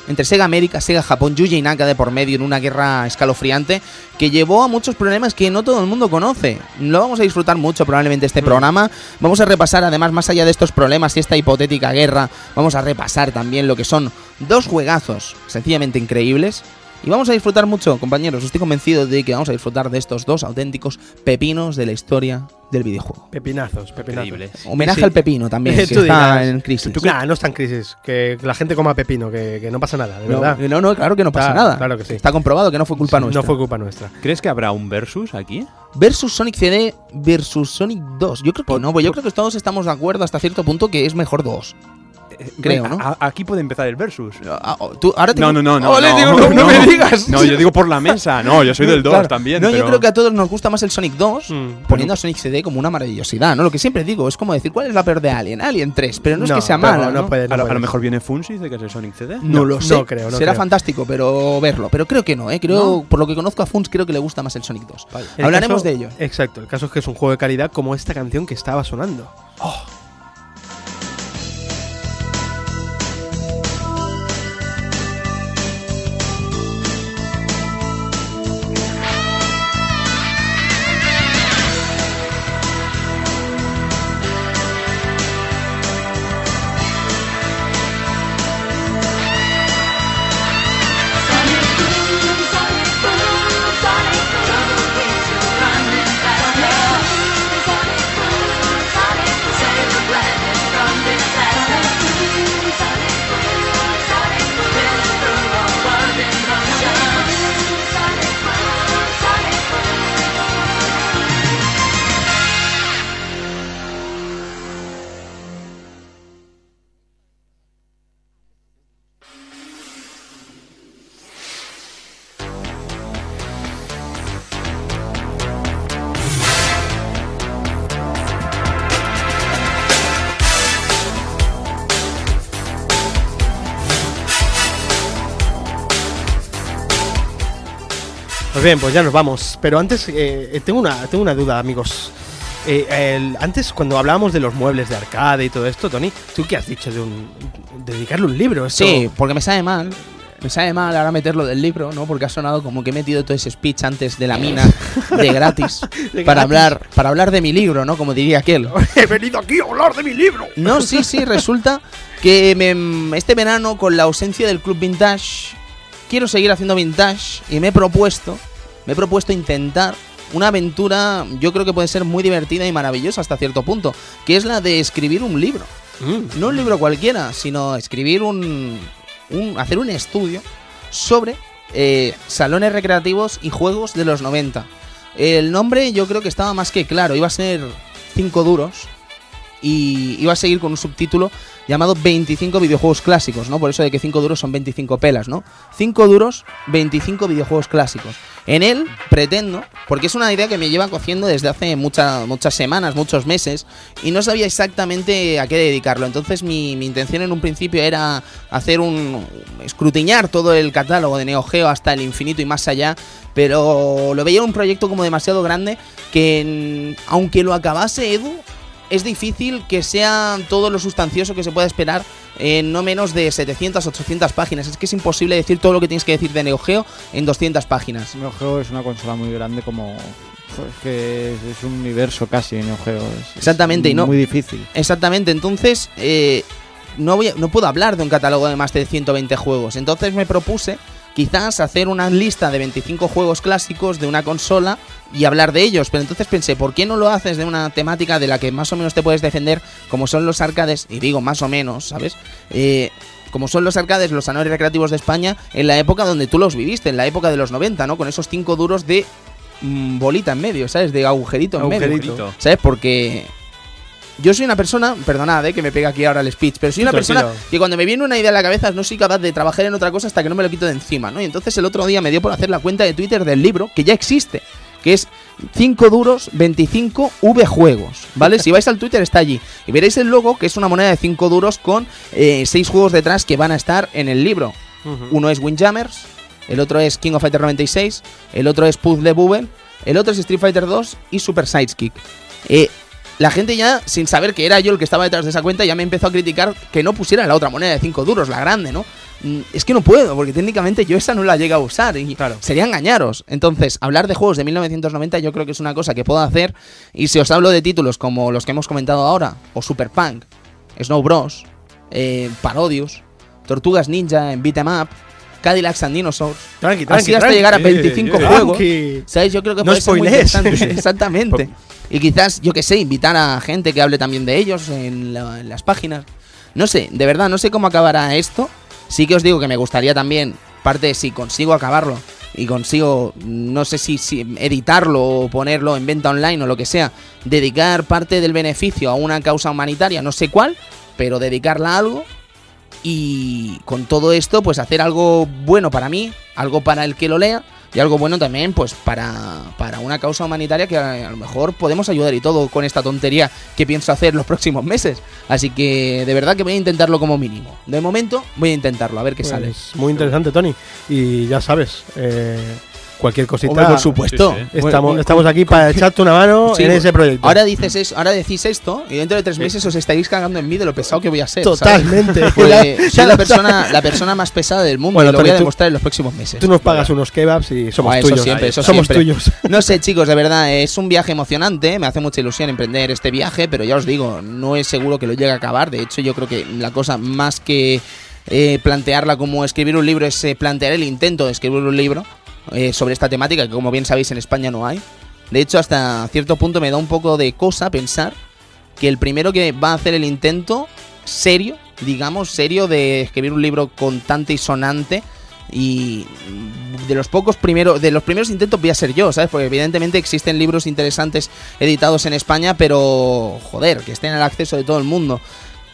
entre Sega América, Sega Japón, Yuji Naka de por medio en una guerra escalofriante que llevó a muchos problemas que no todo el mundo conoce. Lo vamos a disfrutar mucho probablemente este programa. Vamos a repasar además más allá de estos problemas y esta hipotética guerra, vamos a repasar también lo que son dos juegazos sencillamente increíbles. Y vamos a disfrutar mucho, compañeros. Estoy convencido de que vamos a disfrutar de estos dos auténticos pepinos de la historia del videojuego. Pepinazos, pepinazos. Homenaje Sí. al pepino también, que Tú está dirás. en crisis. Nah, no está en crisis. Que la gente coma pepino, que, que no pasa nada, de No, verdad. no, no, claro que no pasa Claro, nada. claro que sí. Está comprobado que no fue culpa nuestra. No fue culpa nuestra. ¿Crees que habrá un versus aquí? Versus Sonic CD versus Sonic 2. Yo creo que no, pues yo creo que todos estamos de acuerdo hasta cierto punto que es mejor 2. Creo, ¿no? a- aquí puede empezar el versus. Ah, oh, tú- ahora te No, no, no, no. Ole, no, digo, no, no me digas. No, yo digo por la mesa. No, yo soy del 2 Claro. también. No, yo pero- creo que a todos nos gusta más el Sonic 2, Mm, poniendo a Sonic CD como una maravillosidad, ¿no? Lo que siempre digo, es como decir, ¿cuál es la peor de Alien? Alien 3, pero no, es No, que sea mala, no ¿no? puede- A lo, a lo mejor viene Funsi de que es el Sonic CD. No, lo sé. no creo, no Será creo. fantástico, pero verlo. Pero creo que no, ¿eh? Creo, por lo que conozco a Funs, creo que le gusta más el Sonic 2. El Hablaremos caso- de ello. Exacto, el caso es que es un juego de calidad como esta canción que estaba sonando. Sonic Pues bien, pues ya nos vamos. Pero antes, eh, eh, tengo, una, tengo una duda, amigos. Eh, el- antes, cuando hablábamos de los muebles de arcade y todo esto, Tony, ¿tú qué has dicho de un de dedicarle un libro? Esto- Sí, porque me sabe mal. Me sabe mal ahora meterlo del libro, ¿no? Porque ha sonado como que he metido todo ese speech antes de la mina de gratis, De para gratis. hablar para hablar de mi libro, ¿no? Como diría aquel. He venido aquí a hablar de mi libro. No, sí, sí, resulta que me- este verano, con la ausencia del Club Vintage, quiero seguir haciendo vintage y me he propuesto, me he propuesto intentar una aventura, yo creo que puede ser muy divertida y maravillosa hasta cierto punto, que es la de escribir un libro. Mm. No un libro cualquiera, sino escribir un, un- hacer un estudio sobre eh, salones recreativos y juegos de los 90. El nombre yo creo que estaba más que claro, iba a ser 5 duros y iba a seguir con un subtítulo llamado 25 videojuegos clásicos, ¿no? Por eso de que 5 duros son 25 pelas, ¿no? 5 duros, 25 videojuegos clásicos. En él pretendo, porque es una idea que me lleva cociendo desde hace mucha- muchas semanas, muchos meses, y no sabía exactamente a qué dedicarlo. Entonces mi, mi intención en un principio era hacer un... escrutiñar todo el catálogo de Neo Geo hasta el infinito y más allá, pero lo veía un proyecto como demasiado grande que aunque lo acabase Edu, es difícil que sea todo lo sustancioso que se pueda esperar en no menos de 700, 800 páginas. Es que es imposible decir todo lo que tienes que decir de Neo Geo en 200 páginas. Neo Geo es una consola muy grande como... pues, que es, un universo casi Neo Geo. es- es Exactamente, y no- Muy difícil. Exactamente, entonces eh, no, voy a- no puedo hablar de un catálogo de más de 120 juegos. Entonces me propuse quizás hacer una lista de 25 juegos clásicos de una consola y hablar de ellos. Pero entonces pensé, ¿por qué no lo haces de una temática de la que más o menos te puedes defender, como son los arcades? Y digo más o menos, ¿sabes? Eh, como son los arcades, los salones recreativos de España, en la época donde tú los viviste, en la época de los 90, ¿no? Con esos cinco duros de mm, bolita en medio, ¿sabes? De agujerito en medio. Agujerito. ¿Sabes? Porque yo soy una persona, perdonad, eh, que me pega aquí ahora el speech, pero soy una Tranquilo. persona que cuando me viene una idea a la cabeza no soy capaz de trabajar en otra cosa hasta que no me lo quito de encima, ¿no? Y entonces el otro día me dio por hacer la cuenta de Twitter del libro, que ya existe, que es 5 duros 25 V juegos, ¿vale? si vais al Twitter está allí. Y veréis el logo, que es una moneda de 5 duros con 6 juegos detrás que van a estar en el libro. Uno es Windjammers, el otro es King of Fighter 96, el otro es Puzzle Bubble, el otro es Street Fighter 2 y Super Sidekick. Eh, la gente ya, sin saber que era yo el que estaba detrás de esa cuenta, ya me empezó a criticar que no pusiera la otra moneda de 5 duros, la grande, ¿no? Mm, Es que no puedo, porque técnicamente yo esa no la llego a usar y Claro. sería engañaros. Entonces, hablar de juegos de 1990 yo creo que es una cosa que puedo hacer. Y si os hablo de títulos como los que hemos comentado ahora, o Super Punk, Snow Bros, eh, Parodius, Tortugas Ninja en Beat'em Up, Cadillacs and Dinosaurs, Tranqui, tranqui, así hasta tranqui. llegar a eh, 25 eh, juegos. Tranqui. ¿Sabes? Yo creo que No puede ser muy interesante. Exactamente. Y quizás, yo que sé, invitar a gente que hable también de ellos en, la- en las páginas. No sé, de verdad, no sé cómo acabará esto. Sí que os digo que me gustaría también, parte si consigo acabarlo y consigo, no sé si, si editarlo o ponerlo en venta online o lo que sea, dedicar parte del beneficio a una causa humanitaria, no sé cuál, pero dedicarla a algo y con todo esto, pues hacer algo bueno para mí, algo para el que lo lea y algo bueno también, pues para, para una causa humanitaria que a, a lo mejor podemos ayudar y todo con esta tontería que pienso hacer los próximos meses. Así que de verdad que voy a intentarlo como mínimo. De momento voy a intentarlo, a ver qué sale. Pues muy interesante, Tony. Y ya sabes, eh, cualquier cosita. Hombre, por supuesto. Sí, sí. Estamos, Bueno, estamos aquí para echarte una mano Sí, en ese proyecto. Ahora dices eso, ahora decís esto y dentro de tres meses os estaréis cagando en mí de lo pesado que voy a ser. Totalmente. Pues soy la persona, la persona más pesada del mundo Bueno, y lo Tony, voy a tú- demostrar en los próximos meses. Tú nos pagas unos kebabs y somos Ah, eso tuyos. siempre, eso somos siempre. tuyos. No sé, chicos, de verdad, es un viaje emocionante. Me hace mucha ilusión emprender este viaje, pero ya os digo, no es seguro que lo llegue a acabar. De hecho, yo creo que la cosa más que eh, plantearla como escribir un libro es eh, plantear el intento de escribir un libro eh, sobre esta temática, que como bien sabéis en España no hay. De hecho, hasta cierto punto me da un poco de cosa pensar que el primero que va a hacer el intento serio, digamos, serio de escribir un libro contante y sonante y de los pocos primeros de los primeros intentos voy a ser yo, ¿sabes? Porque evidentemente existen libros interesantes editados en España, pero joder, que estén al acceso de todo el mundo,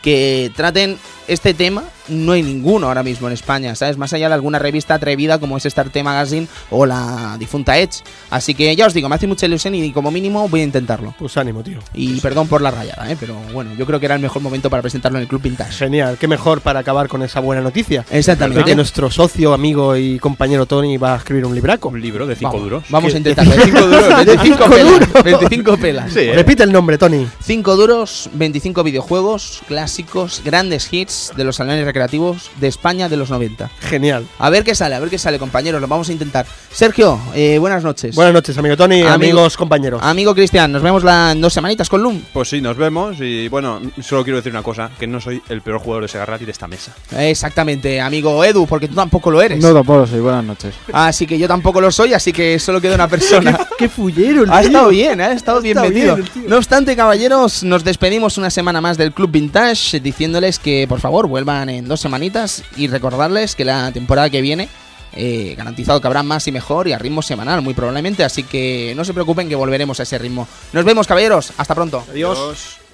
que traten este tema, no hay ninguno ahora mismo en España, ¿sabes? Más allá de alguna revista atrevida como es Star T Magazine o la difunta Edge. Así que ya os digo, me hace mucha ilusión y como mínimo voy a intentarlo. Pues ánimo, tío. Y perdón por la rayada, ¿eh? pero bueno, yo creo que era el mejor momento para presentarlo en el Club Vintage. Genial. Qué mejor para acabar con esa buena noticia. De Exactamente. que nuestro socio, amigo y compañero Tony va a escribir un libraco. Un libro de 5 Vamos, duros. Vamos a intentarlo. 25 duros, 25 pelas. 25 pelas. Sí, ¿eh? Repite el nombre, Tony. 5 duros, 25 videojuegos clásicos, grandes hits de los salones recreativos de España de los 90. Genial. A ver qué sale, a ver qué sale, compañeros. Lo vamos a intentar. Sergio, eh, buenas noches. Buenas noches, amigo Tony, Amigo- amigos, compañeros. Amigo Cristian, nos vemos la, en dos semanitas con Loom. Pues sí, nos vemos y bueno, solo quiero decir una cosa, que no soy el peor jugador de Sega Rally de esta mesa. Exactamente, amigo Edu, porque tú tampoco lo eres. No tampoco soy. Buenas noches. Así que yo tampoco lo soy, así que solo queda una persona. ¡Qué fullero el Ha tío! estado bien, ¿eh? ha estado bien estado metido. bien el tío. no obstante, caballeros, nos despedimos una semana más del Club Vintage diciéndoles que por favor vuelvan en dos semanitas y recordarles que la temporada que viene eh, garantizado que habrá más y mejor y a ritmo semanal muy probablemente, así que no se preocupen que volveremos a ese ritmo. Nos vemos, caballeros, hasta pronto. Adiós. Adiós.